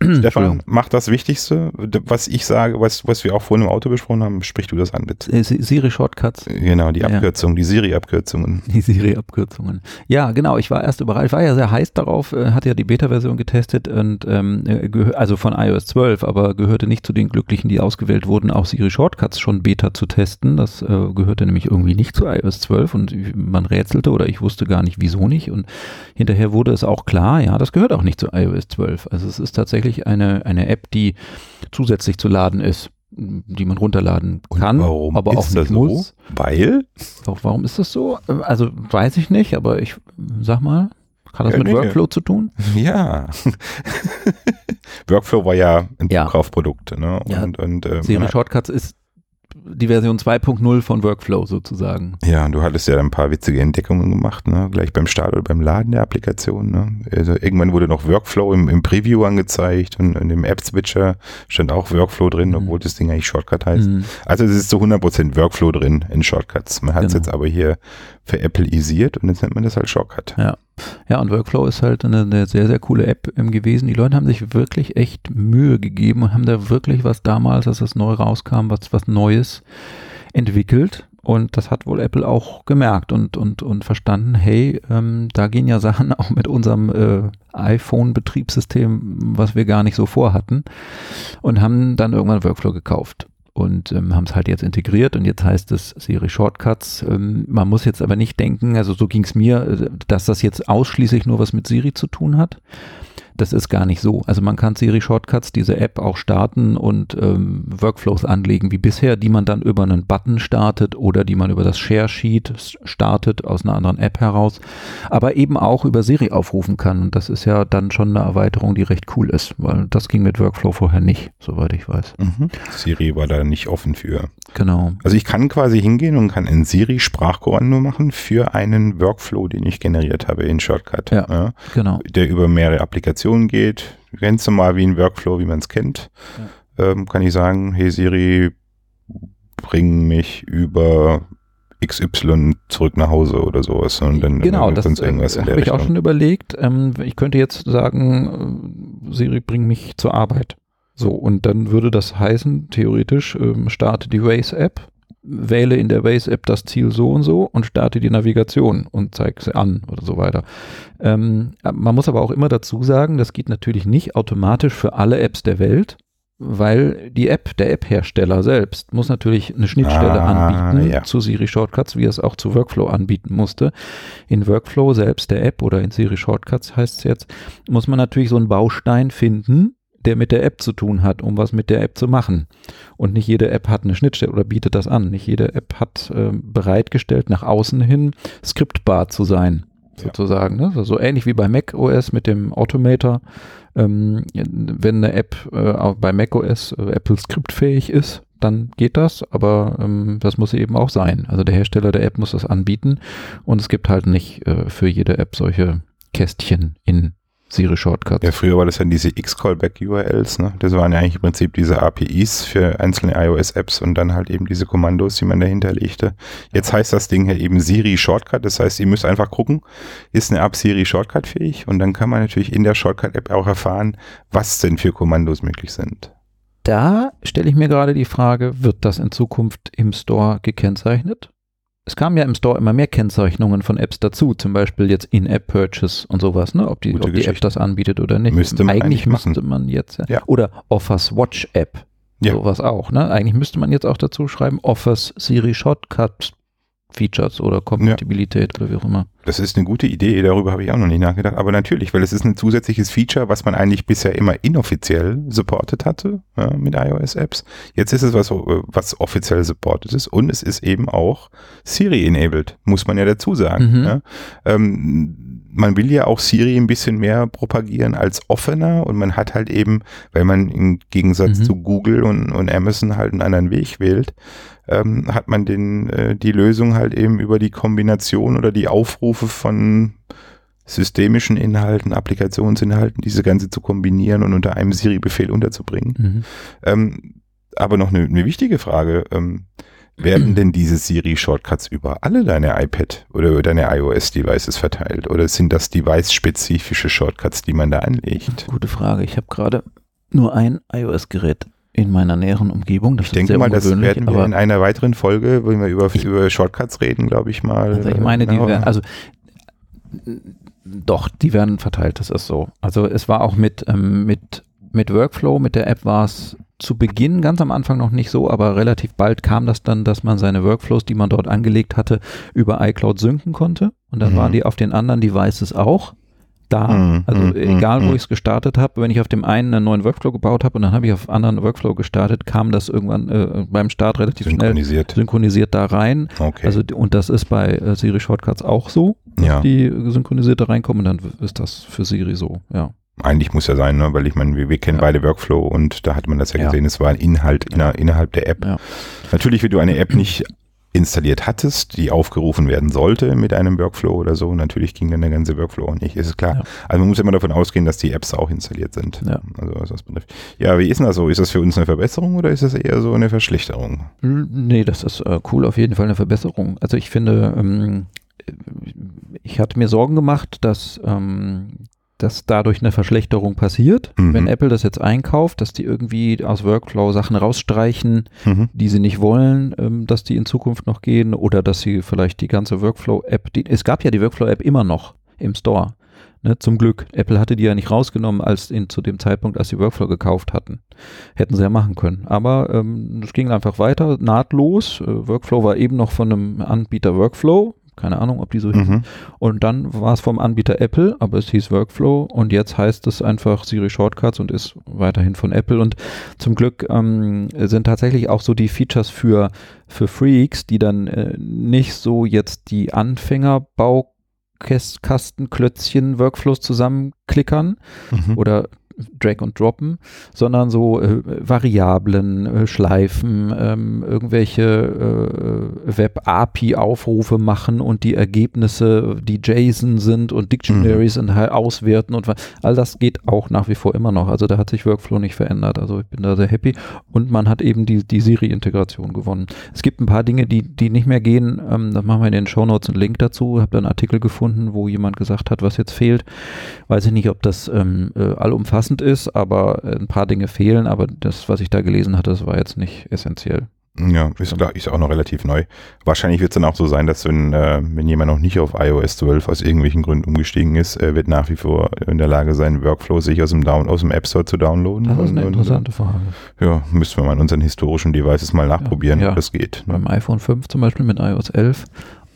<clears throat> Stefan, mach das Wichtigste, was ich sage, was, was wir auch vorhin im Auto besprochen haben, sprich du das an, bitte. Äh, Si- Siri-Shortcuts, Genau, die Ja. Abkürzung, die Siri-Abkürzungen. die Siri-Abkürzungen. Ja, genau, ich war erst überrascht, ich war ja sehr heiß darauf, äh, hatte ja die Beta-Version getestet und ähm, äh, also von iOS 12, aber gehörte nicht zu den Glücklichen, die ausgewählt wurden, auch Siri-Shortcuts schon Beta zu testen. Das äh, gehörte nämlich irgendwie nicht zu iOS 12 und man rätselte oder ich wusste gar nicht, wieso nicht und hinterher wurde es auch klar, ja, das gehört auch nicht zu iOS 12. Also es ist tatsächlich eine, eine App, die zusätzlich zu laden ist, die man runterladen kann, warum aber ist auch das nicht so? muss. Weil? Auch warum ist das so? Also weiß ich nicht, aber ich sag mal, hat das Ja, mit nee. Workflow zu tun? <laughs> Ja. <laughs> Workflow war ja ein Ja. Zukaufprodukt. Ne? Ja. Und, und, ähm, Siri Shortcuts ist die Version 2.0 von Workflow sozusagen. Ja, und du hattest ja ein paar witzige Entdeckungen gemacht, ne? gleich beim Start oder beim Laden der Applikation. Ne? Also irgendwann wurde noch Workflow im, im Preview angezeigt und, und im App-Switcher stand auch Workflow drin, Mhm. obwohl das Ding eigentlich Shortcut heißt. Mhm. Also es ist zu 100% Workflow drin in Shortcuts. Man hat es Genau. jetzt aber hier für Apple-isiert und jetzt nennt man das halt Shortcut. Ja. Ja, und Workflow ist halt eine, eine sehr, sehr coole App gewesen. Die Leute haben sich wirklich echt Mühe gegeben und haben da wirklich was damals, als das neu rauskam, was, was Neues entwickelt. Und das hat wohl Apple auch gemerkt und, und, und verstanden, hey, ähm, da gehen ja Sachen <laughs> auch mit unserem äh, iPhone-Betriebssystem, was wir gar nicht so vorhatten. Und haben dann irgendwann Workflow gekauft und ähm, haben es halt jetzt integriert und jetzt heißt es Siri Shortcuts. Ähm, man muss jetzt aber nicht denken, also so ging es mir, äh, dass das jetzt ausschließlich nur was mit Siri zu tun hat. Das ist gar nicht so. Also man kann Siri Shortcuts, diese App auch starten und ähm, Workflows anlegen wie bisher, die man dann über einen Button startet oder die man über das Share Sheet startet aus einer anderen App heraus, aber eben auch über Siri aufrufen kann. Und das ist ja dann schon eine Erweiterung, die recht cool ist, weil das ging mit Workflow vorher nicht, soweit ich weiß. Mhm. Siri war da nicht offen für. Genau. Also ich kann quasi hingehen und kann in Siri Sprachkommando machen für einen Workflow, den ich generiert habe in Shortcut. Ja. Genau. der über mehrere Applikationen geht. Ganz normal wie ein Workflow, wie man es kennt. Ähm, kann ich sagen, hey Siri, bring mich über XY zurück nach Hause oder sowas. Und dann genau, dann das äh, habe ich auch schon überlegt. Ähm, ich könnte jetzt sagen, äh, Siri, bring mich zur Arbeit. So, und dann würde das heißen, theoretisch, ähm, starte die Waze-App, wähle in der Waze-App das Ziel so und so und starte die Navigation und zeige sie an oder so weiter. Ähm, man muss aber auch immer dazu sagen, das geht natürlich nicht automatisch für alle Apps der Welt, weil die App, der App-Hersteller selbst, muss natürlich eine Schnittstelle Ah, anbieten ja. zu Siri Shortcuts, wie er es auch zu Workflow anbieten musste. In Workflow selbst der App oder in Siri Shortcuts heißt es jetzt, muss man natürlich so einen Baustein finden, der mit der App zu tun hat, um was mit der App zu machen. Und nicht jede App hat eine Schnittstelle oder bietet das an. Nicht jede App hat äh, bereitgestellt, nach außen hin skriptbar zu sein, sozusagen. Ne? So ähnlich wie bei Mac OS mit dem Automator. Ähm, wenn eine App äh, bei Mac OS äh, Apple skriptfähig ist, dann geht das, aber ähm, das muss eben auch sein. Also der Hersteller der App muss das anbieten und es gibt halt nicht äh, für jede App solche Kästchen in Siri Shortcuts. Ja, früher war das dann diese X-Callback-URLs, ne? Das waren ja eigentlich im Prinzip diese APIs für einzelne iOS-Apps und dann halt eben diese Kommandos, die man dahinter legte. Jetzt heißt das Ding ja eben Siri Shortcut, das heißt, ihr müsst einfach gucken, ist eine App Siri Shortcut fähig und dann kann man natürlich in der Shortcut-App auch erfahren, was denn für Kommandos möglich sind. Da stelle ich mir gerade die Frage, wird das in Zukunft im Store gekennzeichnet? Es kamen ja im Store immer mehr Kennzeichnungen von Apps dazu, zum Beispiel jetzt In-App-Purchase und sowas, ne? ob, die, ob die App das anbietet oder nicht. Müsste man eigentlich, eigentlich müsste man jetzt, ja. ja. oder Offers Watch App, ja. sowas auch. Ne? Eigentlich müsste man jetzt auch dazu schreiben, Offers Siri Shortcut Features oder Kompatibilität ja. oder wie auch immer. Das ist eine gute Idee, darüber habe ich auch noch nicht nachgedacht. Aber natürlich, weil es ist ein zusätzliches Feature, was man eigentlich bisher immer inoffiziell supportet hatte ja, mit iOS-Apps. Jetzt ist es was, was offiziell supportet ist und es ist eben auch Siri-enabled, muss man ja dazu sagen. Mhm. Ja. Ähm, man will ja auch Siri ein bisschen mehr propagieren als offener und man hat halt eben, weil man im Gegensatz mhm. zu Google und, und Amazon halt einen anderen Weg wählt, ähm, hat man den, äh, die Lösung halt eben über die Kombination oder die Aufrufe von systemischen Inhalten, Applikationsinhalten, diese Ganze zu kombinieren und unter einem Siri-Befehl unterzubringen. Mhm. Ähm, aber noch eine, eine wichtige Frage. Ähm, werden denn diese Siri-Shortcuts über alle deine iPad oder über deine iOS-Devices verteilt? Oder sind das device-spezifische Shortcuts, die man da anlegt? Gute Frage. Ich habe gerade nur ein iOS-Gerät in meiner näheren Umgebung. Das ich denke mal, das werden wir in einer weiteren Folge, wenn wir über, ich, über Shortcuts reden, glaube ich mal. Also ich meine, die werden, also doch, die werden verteilt, das ist so. Also es war auch mit, ähm, mit, mit Workflow, mit der App war es zu Beginn ganz am Anfang noch nicht so, aber relativ bald kam das dann, dass man seine Workflows, die man dort angelegt hatte, über iCloud synken konnte. Und dann mhm. waren die auf den anderen Devices auch da. Mm, also mm, egal, wo ich es gestartet habe, wenn ich auf dem einen einen neuen Workflow gebaut habe und dann habe ich auf anderen Workflow gestartet, kam das irgendwann äh, beim Start relativ synchronisiert. schnell synchronisiert da rein. Okay. Also und das ist bei äh, Siri Shortcuts auch so, dass ja. die synchronisiert da reinkommen und dann ist das für Siri so, ja. Eigentlich muss ja sein, ne? weil ich meine, wir, wir kennen ja. beide Workflow und da hat man das ja, ja. gesehen, es war ein Inhalt inner, innerhalb der App. Natürlich, wenn du eine App nicht installiert hattest, die aufgerufen werden sollte mit einem Workflow oder so, natürlich ging dann der ganze Workflow auch nicht, ist klar. Also man muss immer davon ausgehen, dass die Apps auch installiert sind. Ja. Also was das betrifft. Ja, wie ist denn das so? Ist das für uns eine Verbesserung oder ist das eher so eine Verschlechterung? Nee, das ist äh, cool, auf jeden Fall eine Verbesserung. Also ich finde, ähm, ich hatte mir Sorgen gemacht, dass ähm, dass dadurch eine Verschlechterung passiert, mhm. wenn Apple das jetzt einkauft, dass die irgendwie aus Workflow Sachen rausstreichen, mhm. die sie nicht wollen, ähm, dass die in Zukunft noch gehen oder dass sie vielleicht die ganze Workflow-App, es gab ja die Workflow-App immer noch im Store. Ne, zum Glück. Apple hatte die ja nicht rausgenommen, als in, zu dem Zeitpunkt, als sie Workflow gekauft hatten. Hätten sie ja machen können. Aber ähm, es ging einfach weiter, nahtlos. Äh, Workflow war eben noch von einem Anbieter Workflow. Keine Ahnung, ob die so hießen. Mhm. Und dann war es vom Anbieter Apple, aber es hieß Workflow und jetzt heißt es einfach Siri Shortcuts und ist weiterhin von Apple. Und zum Glück ähm, sind tatsächlich auch so die Features für, für Freaks, die dann äh, nicht so jetzt die Anfängerbaukastenklötzchen Workflows zusammenklickern mhm. oder Drag und Droppen, sondern so äh, Variablen, äh, Schleifen, ähm, irgendwelche äh, Web-API-Aufrufe machen und die Ergebnisse, die JSON sind und Dictionaries mhm. halt auswerten und all das geht auch nach wie vor immer noch. Also da hat sich Workflow nicht verändert. Also ich bin da sehr happy und man hat eben die, die Siri-Integration gewonnen. Es gibt ein paar Dinge, die, die nicht mehr gehen. Ähm, da machen wir in den Show Notes einen Link dazu. Ich habe da einen Artikel gefunden, wo jemand gesagt hat, was jetzt fehlt. Weiß ich nicht, ob das ähm, äh, allumfassend passend ist, aber ein paar Dinge fehlen. Aber das, was ich da gelesen hatte, das war jetzt nicht essentiell. Ja, ist, ist auch noch relativ neu. Wahrscheinlich wird es dann auch so sein, dass wenn, äh, wenn jemand noch nicht auf iOS 12 aus irgendwelchen Gründen umgestiegen ist, er wird nach wie vor in der Lage sein, Workflow sich aus dem, Down aus dem App Store zu downloaden. Das ist eine interessante Frage. Ja, müssen wir mal an unseren historischen Devices mal nachprobieren, ja, ja. ob das geht. Beim iPhone 5 zum Beispiel mit iOS 11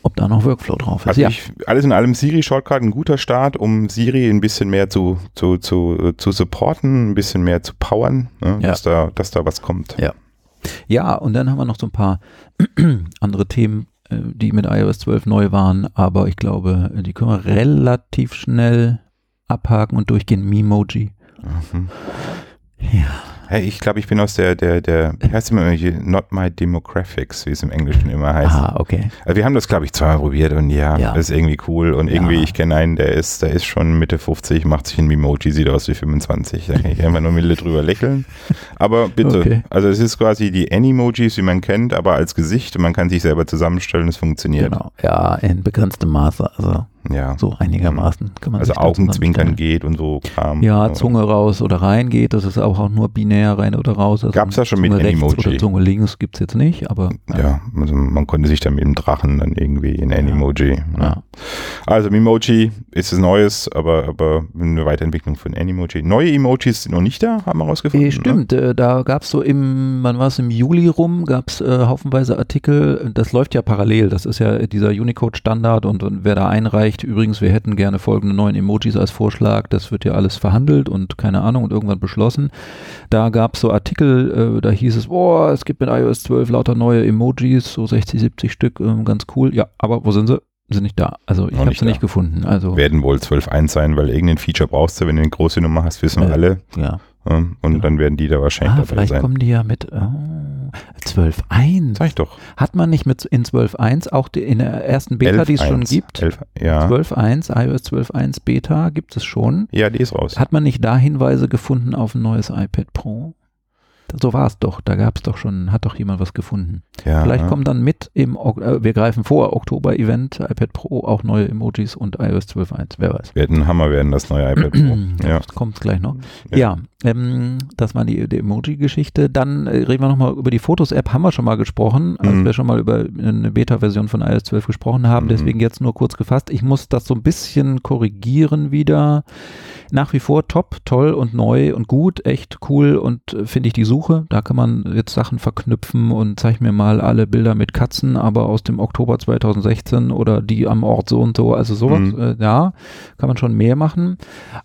ob da noch Workflow drauf ist. Also ja. ich, alles in allem Siri-Shortcut ein guter Start, um Siri ein bisschen mehr zu, zu, zu, zu supporten, ein bisschen mehr zu powern, ne, ja. dass, da, dass da was kommt. Ja. Ja, und dann haben wir noch so ein paar <clears throat> andere Themen, äh, die mit iOS 12 neu waren, aber ich glaube, die können wir relativ schnell abhaken und durchgehen. Memoji. Mhm. Ja. Hey, ich glaube, ich bin aus der, der, der, wie heißt immer, Not My Demographics, wie es im Englischen immer heißt. Ah, okay. Also wir haben das, glaube ich, zweimal probiert und ja, ja. das ist irgendwie cool. Und irgendwie, ja. ich kenne einen, der ist, der ist schon Mitte 50, macht sich ein Emoji, sieht aus wie 25. Da kann ich einfach nur milde drüber lächeln. Aber bitte, okay. also es ist quasi die Animojis, wie man kennt, aber als Gesicht und man kann sich selber zusammenstellen, es funktioniert. Genau, ja, in begrenztem Maße, also. Ja. So einigermaßen kann man Also Augenzwinkern geht und so Kram. Ja, Zunge raus oder rein geht, das ist auch, auch nur binär rein oder raus. Also Gab es ja schon Zunge mit Animoji. Oder Zunge links gibt es jetzt nicht, aber. Ja, also man konnte sich dann mit dem Drachen dann irgendwie in Animoji. Ja. ja. Also Memoji ist es Neues, aber, aber eine Weiterentwicklung von Animoji. Neue Emojis sind noch nicht da, haben wir rausgefunden. E, stimmt, ne? da gab es so im, wann war es, im Juli rum, gab es äh, haufenweise Artikel, das läuft ja parallel, das ist ja dieser Unicode-Standard und, und wer da einreicht, erreicht. Übrigens, wir hätten gerne folgende neuen Emojis als Vorschlag. Das wird ja alles verhandelt und keine Ahnung und irgendwann beschlossen. Da gab es so Artikel, äh, da hieß es, boah, es gibt mit iOS 12 lauter neue Emojis, so 60, 70 Stück, äh, ganz cool. Ja, aber wo sind sie? sind nicht da. Also ich habe sie nicht gefunden. Also werden wohl 12.1 sein, weil irgendein Feature brauchst du, wenn du eine große Nummer hast, wissen wir äh, alle. Ja. Und genau. dann werden die da wahrscheinlich ah, dabei vielleicht sein. kommen die ja mit oh, 12.1. Sag ich doch. Hat man nicht mit in 12.1 auch die, in der ersten Beta, 11, die es schon gibt? 11, ja. 12.1, iOS 12.1 Beta gibt es schon. Ja, die ist raus. Hat man nicht da Hinweise gefunden auf ein neues iPad Pro? So war es doch. Da gab es doch schon, hat doch jemand was gefunden. Ja, Vielleicht kommen dann mit im, äh, wir greifen vor, Oktober-Event, iPad Pro, auch neue Emojis und iOS 12.1. Wer weiß. Wird ein Hammer werden, das neue iPad Pro. <clears throat> ja. Kommt gleich noch. Ja, ja ähm, das war die, die Emoji-Geschichte. Dann äh, reden wir nochmal über die Fotos-App, haben wir schon mal gesprochen, als mhm. wir schon mal über eine Beta-Version von iOS 12 gesprochen haben. Mhm. Deswegen jetzt nur kurz gefasst. Ich muss das so ein bisschen korrigieren wieder. Nach wie vor top, toll und neu und gut, echt cool und äh, finde ich die Suche. Da kann man jetzt Sachen verknüpfen und zeig mir mal alle Bilder mit Katzen, aber aus dem Oktober 2016 oder die am Ort so und so. Also sowas, mhm. äh, ja, kann man schon mehr machen.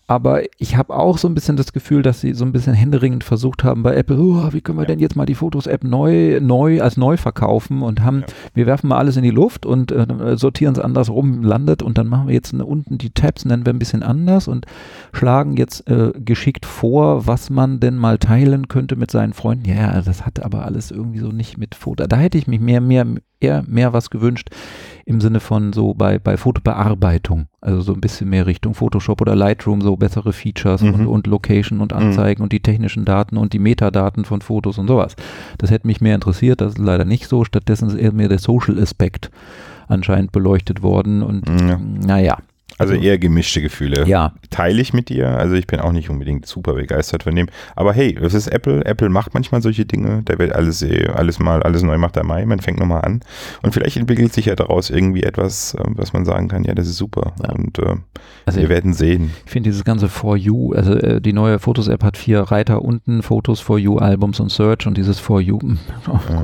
Aber ich habe auch so ein bisschen das Gefühl, dass sie so ein bisschen händeringend versucht haben bei Apple, oh, wie können wir ja. denn jetzt mal die Fotos-App neu, neu als neu verkaufen und haben, ja. wir werfen mal alles in die Luft und äh, sortieren es andersrum, landet und dann machen wir jetzt eine, unten die Tabs, nennen wir ein bisschen anders und schlagen jetzt äh, geschickt vor, was man denn mal teilen könnte mit seinen Freunden. Ja, das hat aber alles irgendwie so nicht mit Foto. Da hätte ich mich mehr, mehr, eher mehr was gewünscht im Sinne von so bei, bei Fotobearbeitung. Also so ein bisschen mehr Richtung Photoshop oder Lightroom, so bessere Features mhm. und, und Location und Anzeigen mhm. und die technischen Daten und die Metadaten von Fotos und sowas. Das hätte mich mehr interessiert, das ist leider nicht so. Stattdessen ist eher mehr der Social-Aspekt anscheinend beleuchtet worden und ja. naja, also, also eher gemischte Gefühle. Ja. Teile ich mit dir. Also ich bin auch nicht unbedingt super begeistert von dem. Aber hey, es ist Apple. Apple macht manchmal solche Dinge. Da wird alles, äh, alles mal, alles neu macht Mai. Man fängt nochmal an. Und vielleicht entwickelt sich ja daraus irgendwie etwas, äh, was man sagen kann, ja, das ist super. Ja. Und äh, also wir werden sehen. Ich finde dieses ganze For You, also äh, die neue Fotos-App hat vier Reiter unten, Fotos For You, Albums und Search und dieses For You, <laughs> hm, oh, ja.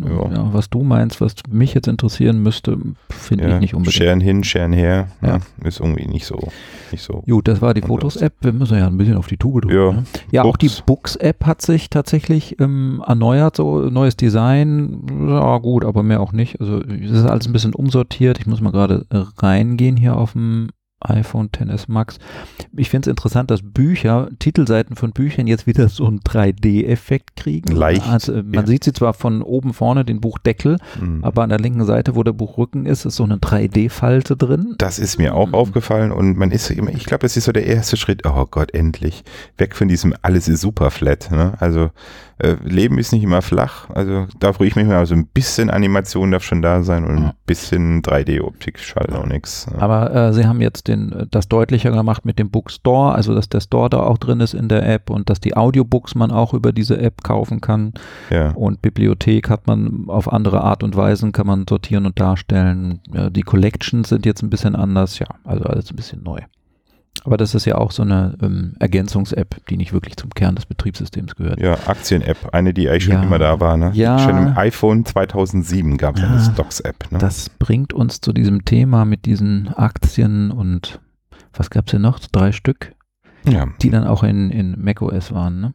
Gut, ja. was du meinst, was mich jetzt interessieren müsste, finde ich nicht unbedingt. Scheren hin, scheren her. Ja ist irgendwie nicht so. Nicht so Gut, das war die Fotos-App. Wir müssen ja ein bisschen auf die Tube drücken. Ja, ne? ja auch die Books-App hat sich tatsächlich ähm, erneuert, so neues Design. Ja, gut, aber mehr auch nicht. Also es ist alles ein bisschen umsortiert. Ich muss mal gerade reingehen hier auf dem iPhone XS Max. Ich finde es interessant, dass Bücher, Titelseiten von Büchern jetzt wieder so einen 3D-Effekt kriegen. Leicht. Also, man ja. sieht sie zwar von oben vorne, den Buchdeckel, mhm. aber an der linken Seite, wo der Buchrücken ist, ist so eine 3D-Falte drin. Das ist mir auch mhm. aufgefallen und man ist immer, ich glaube, es ist so der erste Schritt, oh Gott, endlich. Weg von diesem, alles ist super flat. Ne? Also äh, Leben ist nicht immer flach. Also da freue ich mich mal, also ein bisschen Animation darf schon da sein und ein bisschen 3D-Optik schadet auch nichts. Aber äh, sie haben jetzt den, äh, das deutlicher gemacht mit dem Bookstore, also dass der Store da auch drin ist in der App und dass die Audiobooks man auch über diese App kaufen kann. Ja. Und Bibliothek hat man auf andere Art und Weisen, kann man sortieren und darstellen. Ja, die Collections sind jetzt ein bisschen anders, ja, also alles ein bisschen neu. Aber das ist ja auch so eine ähm, Ergänzungs-App, die nicht wirklich zum Kern des Betriebssystems gehört. Ja, Aktien-App, eine, die eigentlich schon Ja. immer da war. Ne? Ja. Schon im iPhone 2007 gab es eine Ja. Stocks-App. Ne? Das bringt uns zu diesem Thema mit diesen Aktien und was gab es hier noch? Drei Stück, ja. die dann auch in, in macOS waren. Ne?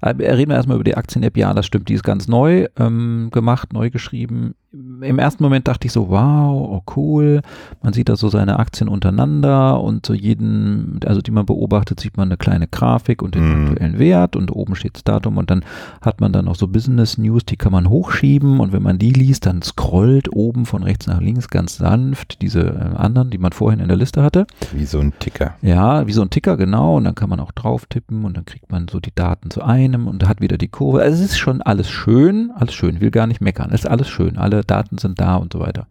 Aber reden wir erstmal über die Aktien-App. Ja, das stimmt, die ist ganz neu ähm, gemacht, neu geschrieben. Im ersten Moment dachte ich so, wow, oh cool. Man sieht da so seine Aktien untereinander und zu jedem, also die man beobachtet, sieht man eine kleine Grafik und den Mhm. aktuellen Wert und oben steht das Datum und dann hat man dann noch so Business News, die kann man hochschieben und wenn man die liest, dann scrollt oben von rechts nach links ganz sanft diese äh, anderen, die man vorhin in der Liste hatte. Wie so ein Ticker. Ja, wie so ein Ticker, genau. Und dann kann man auch drauf tippen und dann kriegt man so die Daten zu einem und hat wieder die Kurve. Also es ist schon alles schön, alles schön. Will gar nicht meckern. Es ist alles schön. Alle Daten sind da und so weiter.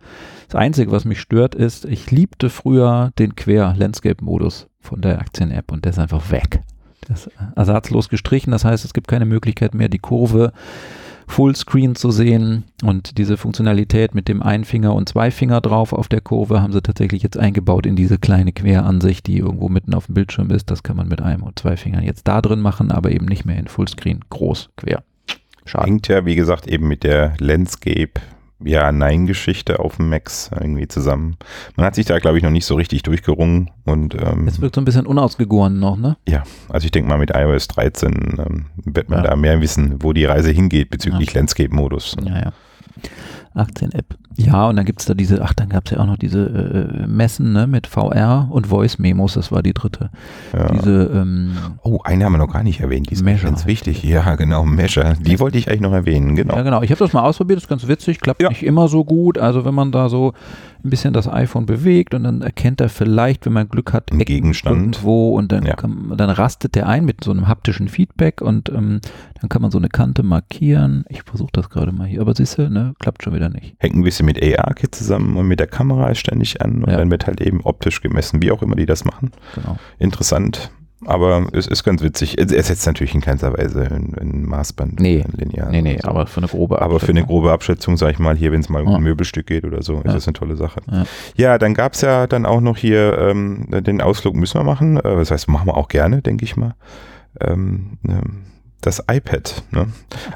Das Einzige, was mich stört, ist, ich liebte früher den Quer-Landscape-Modus von der Aktien-App und der ist einfach weg. Ist äh, ersatzlos gestrichen. Das heißt, es gibt keine Möglichkeit mehr, die Kurve Fullscreen zu sehen und diese Funktionalität mit dem Einfinger und Zweifinger drauf auf der Kurve haben sie tatsächlich jetzt eingebaut in diese kleine Queransicht, die irgendwo mitten auf dem Bildschirm ist. Das kann man mit einem und zwei Fingern jetzt da drin machen, aber eben nicht mehr in Fullscreen groß quer. Schade. Hängt ja, wie gesagt, eben mit der Landscape Ja-Nein-Geschichte auf dem Max irgendwie zusammen. Man hat sich da, glaube ich, noch nicht so richtig durchgerungen und ähm, Es wirkt so ein bisschen unausgegoren noch, ne? ja, also ich denke mal mit iOS 13 ähm, wird man Ja. da mehr wissen, wo die Reise hingeht bezüglich Landscape-Modus. Ja, ja. 18-App. Ja, und dann gibt es da diese, ach, dann gab es ja auch noch diese äh, Messen ne, mit VR und Voice-Memos, das war die dritte. Ja. Diese, ähm, Oh, eine haben wir noch gar nicht erwähnt, die ist Measure ganz wichtig. Ja, genau, Measure. Die wollte ich eigentlich noch erwähnen, genau. Ja, genau. Ich habe das mal ausprobiert, das ist ganz witzig, klappt Ja. nicht immer so gut. Also wenn man da so ein bisschen das iPhone bewegt und dann erkennt er vielleicht, wenn man Glück hat, Ecken Gegenstand. irgendwo und dann, Ja. kann, dann rastet der ein mit so einem haptischen Feedback und ähm, dann kann man so eine Kante markieren. Ich versuche das gerade mal hier, aber siehst du, ne, klappt schon wieder nicht. Hängt ein bisschen mit AR-Kit zusammen und mit der Kamera ist ständig an und Ja. dann wird halt eben optisch gemessen, wie auch immer die das machen. Genau. Interessant. Aber es ist ganz witzig. Es ersetzt natürlich in keinster Weise ein, ein Maßband. Nee. linear Nee, nee, so. aber für eine grobe Aber für eine Abschätzung. grobe Abschätzung, sage ich mal, hier, wenn es mal um Ja. ein Möbelstück geht oder so, ist Ja. das eine tolle Sache. Ja. Ja, dann gab es ja dann auch noch hier, ähm, den Ausflug müssen wir machen. Äh, das heißt, machen wir auch gerne, denke ich mal. Ähm, ähm, das iPad. Ne?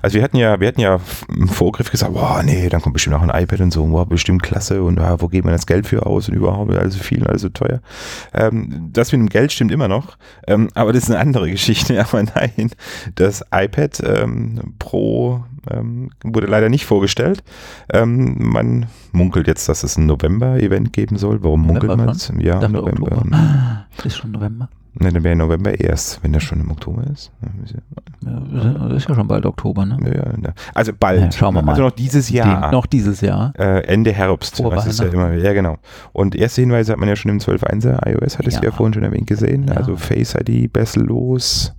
Also wir hatten ja, wir hatten ja im Vorgriff gesagt, boah, nee, dann kommt bestimmt auch ein iPad und so, boah, bestimmt klasse und ah, wo geht man das Geld für aus und überhaupt alles so viel alles so teuer. Ähm, das mit dem Geld stimmt immer noch, ähm, aber das ist eine andere <laughs> Geschichte. Aber nein, das iPad ähm, Pro ähm, wurde leider nicht vorgestellt. Ähm, man munkelt jetzt, dass es ein November-Event geben soll. Warum munkelt man es? Ja, Dachte November. Oktober. Ah, ist schon November. Ne, dann wäre November erst, wenn das schon im Oktober ist. Ja, das ist ja schon bald Oktober, ne? Ja, ja, ja. Also bald. Ja, schauen wir mal. Also noch dieses Jahr. Die, noch dieses Jahr. Äh, Ende Herbst. Vor das ist ja immer, ja, genau. Und erste Hinweise hat man ja schon im 12.1er iOS, hattest du Ja. ja vorhin schon erwähnt gesehen. Ja. Also Face ID, Bessellos,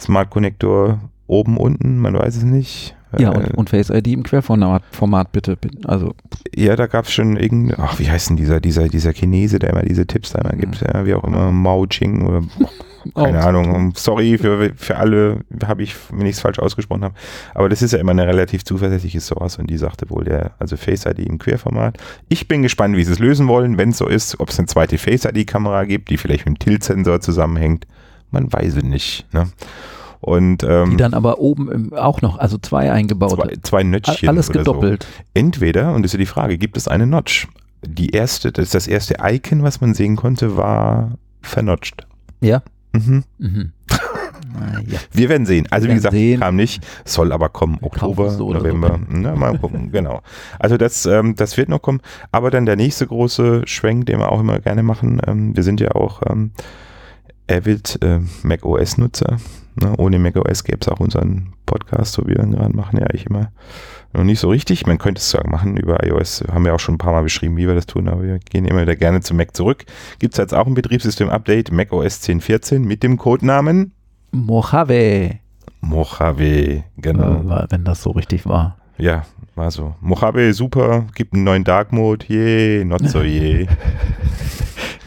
Smart Connector oben, unten, man weiß es nicht. Ja, Äh, und, und Face ID im Querformat Format bitte. Also, ja, da gab es schon irgendein, ach, wie heißt denn dieser, dieser, dieser Chinese, der immer diese Tipps da immer gibt, ja, wie auch immer, Mao Ching oder <laughs> keine oh, Ahnung. Sorry für, für alle, habe ich, wenn ich es falsch ausgesprochen habe. Aber das ist ja immer eine relativ zuverlässige Source und die sagte wohl, ja, also Face ID im Querformat. Ich bin gespannt, wie sie es lösen wollen, wenn es so ist, ob es eine zweite Face ID-Kamera gibt, die vielleicht mit dem Tilt-Sensor zusammenhängt. Man weiß es nicht. Ne? Und Die ähm, dann aber oben im, auch noch, also zwei eingebaut. zwei, zwei Nötchen Alles oder so. gedoppelt. Entweder, und das ist ja die Frage, gibt es eine Notch? Die erste, das, das erste Icon, was man sehen konnte, war vernotcht. Ja. Mhm. Mhm. Na, <laughs> ja. Wir werden sehen. Also wie werden gesagt, sehen. kam nicht, soll aber kommen. Oktober, so oder so. November. Na, mal gucken, <laughs> genau. Also das, ähm, das wird noch kommen. Aber dann der nächste große Schwenk, den wir auch immer gerne machen. Ähm, wir sind ja auch ähm, avid äh, Mac OS-Nutzer. Ne? Ohne Mac OS gäbe es auch unseren Podcast, so wie wir ihn gerade machen, ja eigentlich immer noch nicht so richtig. Man könnte es zwar machen über iOS, haben wir auch schon ein paar Mal beschrieben, wie wir das tun, aber wir gehen immer wieder gerne zu Mac zurück. Gibt es jetzt auch ein Betriebssystem-Update, Mac OS 10.14 mit dem Codenamen Mojave. Mojave, genau. Äh, wenn das so richtig war. Ja, war so. Mojave, super, gibt einen neuen Dark Mode, je, not so <laughs> je.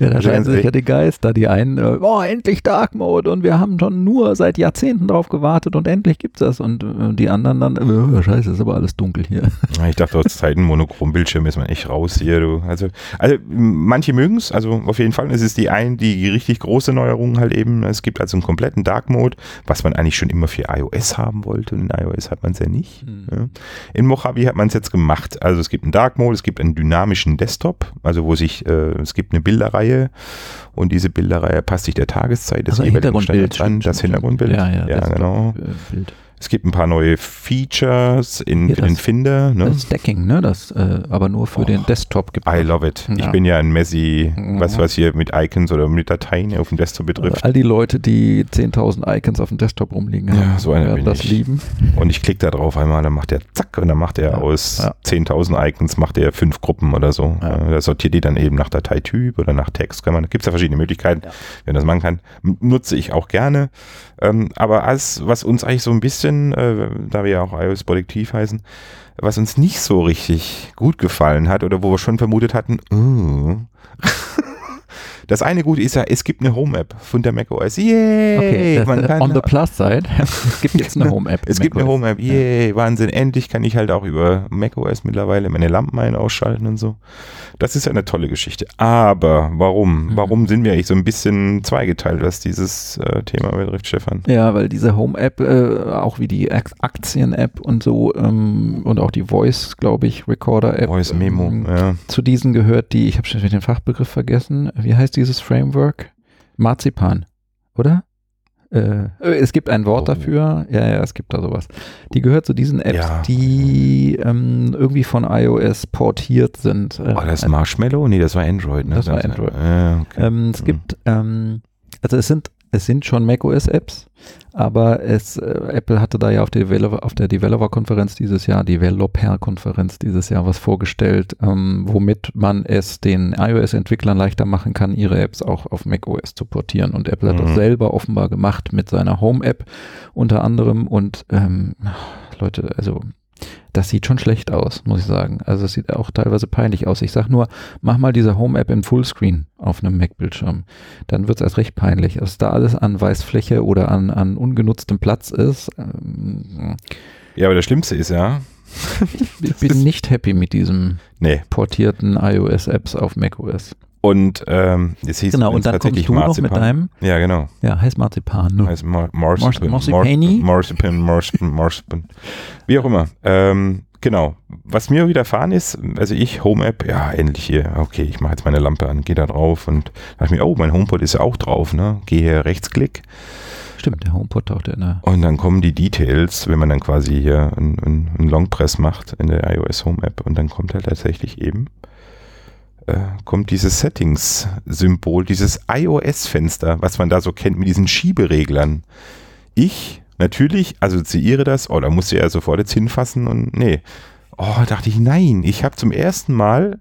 Ja, da scheinen sich ja die Geister, die einen, oh, endlich Dark Mode und wir haben schon nur seit Jahrzehnten drauf gewartet und endlich gibt's das und äh, die anderen dann, äh, scheiße, ist aber alles dunkel hier. <laughs> Ich dachte, aus Zeiten Monochrom-Bildschirm ist man echt raus hier, du. Also, also manche mögen es, also auf jeden Fall, es ist die ein, die richtig große Neuerung halt eben, es gibt also einen kompletten Dark Mode, was man eigentlich schon immer für iOS haben wollte und in iOS hat man es ja nicht. Mhm. Ja. In Mojave hat man es jetzt gemacht, also es gibt einen Dark Mode, es gibt einen dynamischen Desktop, also wo sich, äh, es gibt eine Bilderreihe und diese Bilderreihe passt sich der Tageszeit des also jeweiligen Standards an, das Hintergrundbild. Ja, ja, ja genau. Bild. Es gibt ein paar neue Features in, den das- Finder. Ne? Das Stacking, ne? Das äh, aber nur für Oh, den Desktop gibt. I love it. Ich Ja. bin ja ein Messi, Mhm. was, was hier mit Icons oder mit Dateien auf dem Desktop Also betrifft. all die Leute, die 10.000 Icons auf dem Desktop rumliegen Ja, haben, so einer werden das ich. lieben. Und ich klicke da drauf einmal, dann macht der zack und dann macht er Ja, aus ja. 10.000 Icons, macht er fünf Gruppen oder so. Ja. Da sortiert die dann eben nach Dateityp oder nach Text. Kann man, gibt es ja verschiedene Möglichkeiten, Ja. wenn das machen kann. Nutze ich auch gerne. Ähm, aber als, was uns eigentlich so ein bisschen, äh, da wir ja auch iOS Produktiv heißen, was uns nicht so richtig gut gefallen hat oder wo wir schon vermutet hatten, oh. Das eine Gute ist ja, es gibt eine Home-App von der macOS. Yay! Okay, man <laughs> kann on the plus side, <laughs> es gibt jetzt eine Home-App. es gibt eine. Home-App, yay, Wahnsinn. Endlich kann ich halt auch über macOS mittlerweile meine Lampen ein- ausschalten und so. Das ist ja eine tolle Geschichte. Aber warum? Mhm. Warum sind wir eigentlich so ein bisschen zweigeteilt, was dieses äh, Thema betrifft, Stefan? Ja, weil diese Home-App, äh, auch wie die Ak- Aktien-App und so ähm, und auch die Voice, glaube ich, Recorder-App. Voice Memo, ähm, ja. Zu diesen gehört die, ich habe schon den Fachbegriff vergessen, wie heißt dieses Framework? Marzipan, oder? Äh, es gibt ein Wort Oh. dafür, ja, ja, es gibt da sowas. Die gehört zu diesen Apps, Ja. die ähm, irgendwie von iOS portiert sind. Äh, Oh, das Marshmallow? Nee, das war Android, ne? Das war Android. Ja, okay. Ähm, es Mhm. gibt, ähm, also es sind, es sind schon macOS-Apps, aber es, äh, Apple hatte da ja auf der Developer-Konferenz dieses Jahr, Developer-Konferenz dieses Jahr was vorgestellt, ähm, womit man es den iOS-Entwicklern leichter machen kann, ihre Apps auch auf macOS zu portieren. Und Apple hat das Mhm. selber offenbar gemacht mit seiner Home-App unter anderem. Und ähm, Leute, also das sieht schon schlecht aus, muss ich sagen. Also es sieht auch teilweise peinlich aus. Ich sag nur, mach mal diese Home-App in Fullscreen auf einem Mac-Bildschirm. Dann wird es erst recht peinlich. Was da alles an Weißfläche oder an, an ungenutztem Platz ist, ähm, ja, aber das Schlimmste ist ja, <laughs> ich bin nicht happy mit diesem nee. portierten iOS-Apps auf macOS. Und ähm, es hieß Genau, und dann kommst tatsächlich du noch mit Marzipan. deinem, Ja, genau. ja, heißt Marzipan. Ne? Heißt Mar Marzipan. Marzipan, Marzipan, Marzipan. Wie auch immer. Ähm, genau. Was mir widerfahren ist, also ich, Home-App, ja, endlich hier. Okay, ich mache jetzt meine Lampe an, gehe da drauf und dachte mir, oh, mein HomePod ist ja auch drauf, ne? Gehe hier Rechtsklick Stimmt, der HomePod taucht in der und dann kommen die Details, wenn man dann quasi hier einen ein, ein Longpress macht in der iOS Home-App und dann kommt halt tatsächlich eben äh, kommt dieses Settings-Symbol, dieses iOS-Fenster, was man da so kennt mit diesen Schiebereglern. Ich natürlich assoziiere das, oh, da musst du ja sofort jetzt hinfassen und nee. Oh, dachte ich, nein, ich habe zum ersten Mal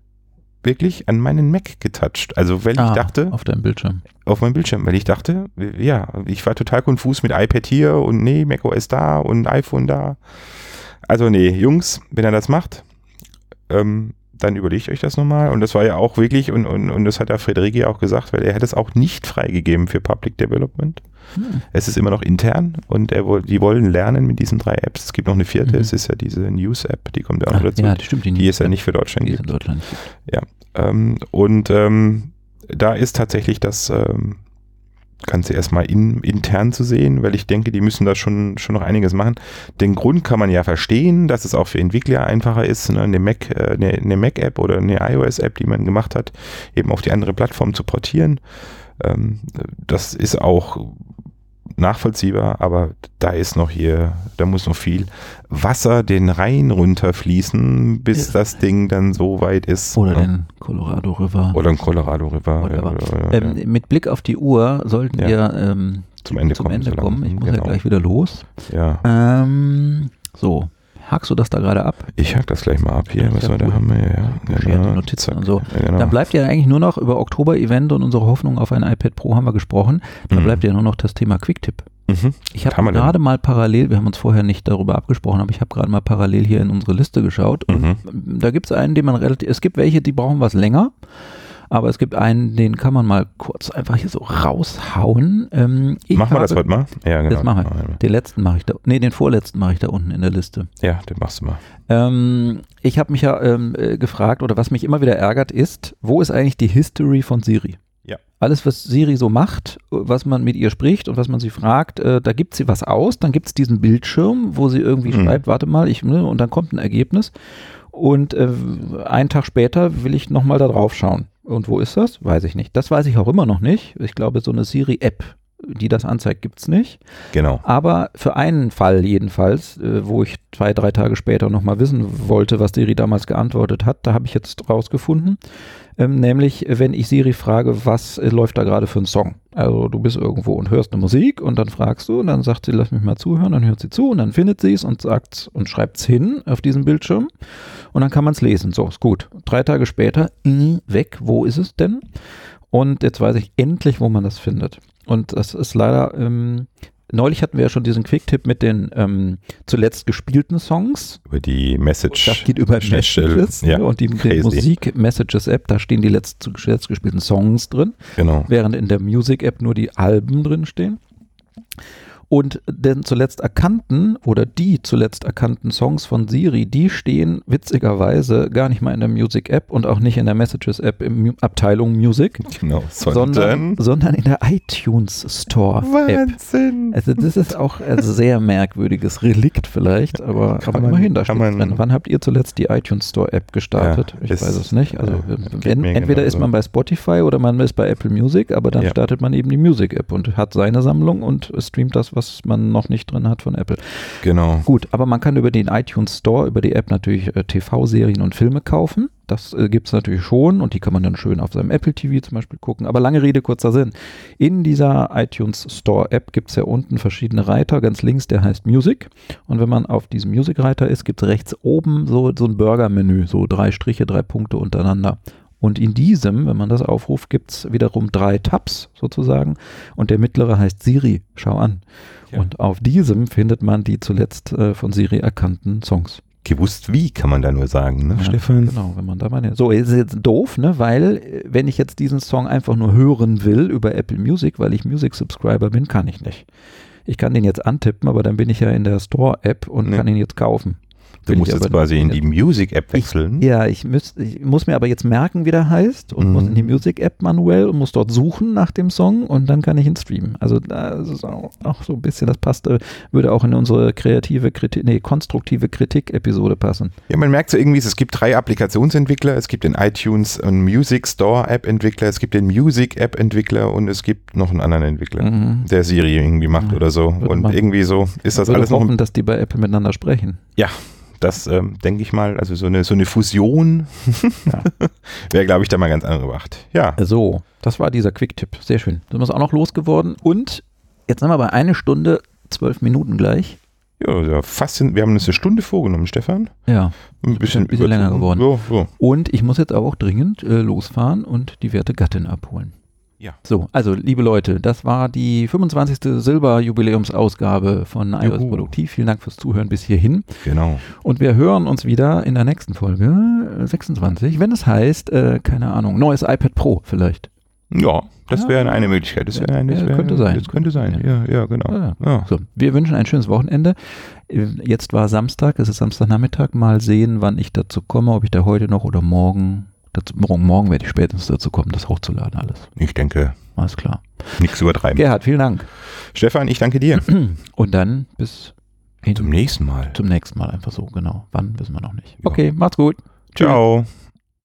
wirklich an meinen Mac getoucht. Also, weil ich Ah, dachte, auf deinem Bildschirm. auf meinem Bildschirm, weil ich dachte, ja, ich war total konfus mit iPad hier und nee, macOS da und iPhone da. Also nee, Jungs, wenn er das macht, ähm, dann überlegt euch das nochmal. Und das war ja auch wirklich, und, und, und das hat der Frederiki auch gesagt, weil er hat es auch nicht freigegeben für Public Development. Hm. Es ist immer noch intern und er, die wollen lernen mit diesen drei Apps. Es gibt noch eine vierte, Mhm. es ist ja diese News-App, die kommt ja auch noch dazu. ja, das stimmt. die es ja nicht für Deutschland die gibt. in Deutschland gibt. Ähm, und ähm, da ist tatsächlich das ähm, Ganze erstmal in, intern zu sehen, weil ich denke, die müssen da schon, schon noch einiges machen. Den Grund kann man ja verstehen, dass es auch für Entwickler einfacher ist, ne, eine Mac, äh, eine, eine Mac-App oder eine iOS-App, die man gemacht hat, eben auf die andere Plattform zu portieren. Ähm, das ist auch nachvollziehbar, aber da ist noch hier, da muss noch viel Wasser den Rhein runterfließen, bis Ja. das Ding dann so weit ist. Oder ne? den Colorado River. Oder ein Colorado River. Whatever. Oder, Ähm, ja, Mit Blick auf die Uhr sollten Ja. wir ähm, zum Ende zum kommen. Ende kommen. Ich muss ja Genau. gleich wieder los. Ja, Ähm, so, hakst du das da gerade ab? ich hack das gleich mal ab hier, Ja, was ja, wir da haben. Wir, ja, Bescherte Notizen und so. Ja, genau. Dann bleibt ja eigentlich nur noch über Oktober-Event und unsere Hoffnung auf ein iPad Pro haben wir gesprochen. Dann Mhm. bleibt ja nur noch das Thema Quicktip. Mhm. Ich habe gerade mal parallel, wir haben uns vorher nicht darüber abgesprochen, aber ich habe gerade mal parallel hier in unsere Liste geschaut. Und Mhm. da gibt es einen, den man relativ, es gibt welche, die brauchen was länger. Aber es gibt einen, den kann man mal kurz einfach hier so raushauen. Ähm, Machen wir das heute mal? Ja, genau. Das mache ich. Den letzten mache ich da. Nee, den vorletzten mache ich da unten in der Liste. Ja, den machst du mal. Ähm, ich habe mich ja ähm, äh, gefragt, oder was mich immer wieder ärgert, ist, wo ist eigentlich die History von Siri? Ja. Alles, was Siri so macht, was man mit ihr spricht und was man sie fragt, äh, da gibt sie was aus, dann gibt es diesen Bildschirm, wo sie irgendwie Mhm. schreibt, warte mal, ich, ne, und dann kommt ein Ergebnis. Und äh, einen Tag später will ich nochmal da drauf schauen. Und wo ist das? Weiß ich nicht. Das weiß ich auch immer noch nicht. Ich glaube, so eine Siri-App, die das anzeigt, gibt es nicht. Genau. Aber für einen Fall jedenfalls, äh, wo ich zwei, drei Tage später nochmal wissen wollte, was Siri damals geantwortet hat, da habe ich jetzt rausgefunden. Ähm, nämlich, wenn ich Siri frage, was äh, läuft da gerade für ein Song? Also du bist irgendwo und hörst eine Musik und dann fragst du und dann sagt sie, lass mich mal zuhören, dann hört sie zu und dann findet sie es und sagt und schreibt es hin auf diesem Bildschirm und dann kann man es lesen. So, ist gut. Drei Tage später, äh, weg, wo ist es denn? Und jetzt weiß ich endlich, wo man das findet. Und das ist leider, ähm, neulich hatten wir ja schon diesen Quick-Tipp mit den ähm, zuletzt gespielten Songs. Über die Message. Das geht über. Messages Ja, und die, die. Musik-Messages-App, da stehen die letzt, zuletzt gespielten Songs drin, Genau. während in der Music-App nur die Alben drin stehen. Und den zuletzt erkannten oder die zuletzt erkannten Songs von Siri, die stehen witzigerweise gar nicht mal in der Music-App und auch nicht in der Messages-App im Mu- Abteilung Music, Genau. sondern, sondern in der iTunes Store-App. Wahnsinn. Also das ist auch ein sehr merkwürdiges Relikt vielleicht, aber, aber man- immerhin, da steht drin. Wann habt ihr zuletzt die iTunes Store App gestartet? Ja, ich ist- weiß es nicht. Also ja, mir entweder ist genauso. man bei Spotify oder man ist bei Apple Music, aber dann Ja. startet man eben die Music App und hat seine Sammlung und streamt das, was man noch nicht drin hat von Apple. Genau. Gut, aber man kann über den iTunes Store, über die App natürlich äh, TV-Serien und Filme kaufen. Das äh, gibt es natürlich schon und die kann man dann schön auf seinem Apple TV zum Beispiel gucken. Aber lange Rede, kurzer Sinn. In dieser iTunes Store App gibt es ja unten verschiedene Reiter. Ganz links, der heißt Music. Und wenn man auf diesem Music-Reiter ist, gibt es rechts oben so, so ein Burger-Menü, so drei Striche, drei Punkte untereinander. Und in diesem, wenn man das aufruft, gibt es wiederum drei Tabs sozusagen. Und der mittlere heißt Siri. Schau an. Ja. Und auf diesem findet man die zuletzt äh, von Siri erkannten Songs. Gewusst wie, kann man da nur sagen, ne, Ja, Stefan? Genau, wenn man da mal. So, ist jetzt doof, ne? Weil, äh, wenn ich jetzt diesen Song einfach nur hören will über Apple Music, weil ich Music Subscriber bin, kann ich nicht. Ich kann den jetzt antippen, aber dann bin ich ja in der Store-App und Nee. kann ihn jetzt kaufen. Du musst ich jetzt quasi in die Music-App wechseln. Ja, ich, müß, ich muss mir aber jetzt merken, wie der heißt und Mhm. muss in die Music-App manuell und muss dort suchen nach dem Song und dann kann ich ihn streamen. Also das ist auch, auch so ein bisschen, das passte, würde auch in unsere kreative Kritik, nee, konstruktive Kritik-Episode passen. Ja, man merkt so irgendwie, es gibt drei Applikationsentwickler. Es gibt den iTunes und Music Store App Entwickler, es gibt den Music App Entwickler und es gibt noch einen anderen Entwickler, Mhm. der Siri irgendwie macht Ja, oder so. Und man- irgendwie so ist das Ich alles noch. hoffen, dass die bei Apple miteinander sprechen. Das ähm, denke ich mal, also so eine, so eine Fusion <laughs> Ja. <laughs> wäre, glaube ich, da mal ganz angebracht. Ja, So, das war dieser Quick-Tipp. Sehr schön. Sind wir es auch noch losgeworden. Und jetzt sind wir bei eine Stunde, zwölf Minuten gleich. ja, fast, in, wir haben uns eine Stunde vorgenommen, Stefan. Ja. Ein bisschen, Ein bisschen länger geworden. Ja, ja. Und ich muss jetzt aber auch dringend äh, losfahren und die werte Gattin abholen. Ja. So, also liebe Leute, das war die 25. Silber-Jubiläumsausgabe von iOS Juhu. Produktiv. Vielen Dank fürs Zuhören bis hierhin. Genau. Und wir hören uns wieder in der nächsten Folge, äh, 26, wenn es heißt, äh, keine Ahnung, neues iPad Pro vielleicht. Ja, das Ja. wäre eine Möglichkeit. Das eine, das Ja, wäre- könnte sein. Das könnte sein. Ja, ja, genau. Ja. Ja. So, wir wünschen ein schönes Wochenende. Äh, Jetzt war Samstag, es ist Samstagnachmittag. Mal sehen, wann ich dazu komme, ob ich da heute noch oder morgen, dazu, morgen, werde ich spätestens dazu kommen, das hochzuladen alles. Ich denke, Alles klar. nichts übertreiben. Gerhard, vielen Dank. Stefan, ich danke dir. <clears throat> Und dann bis hin, Zum nächsten Mal. zum nächsten Mal einfach so, genau. Wann, wissen wir noch nicht. Ja. Okay, macht's gut. Tschüss. Ciao.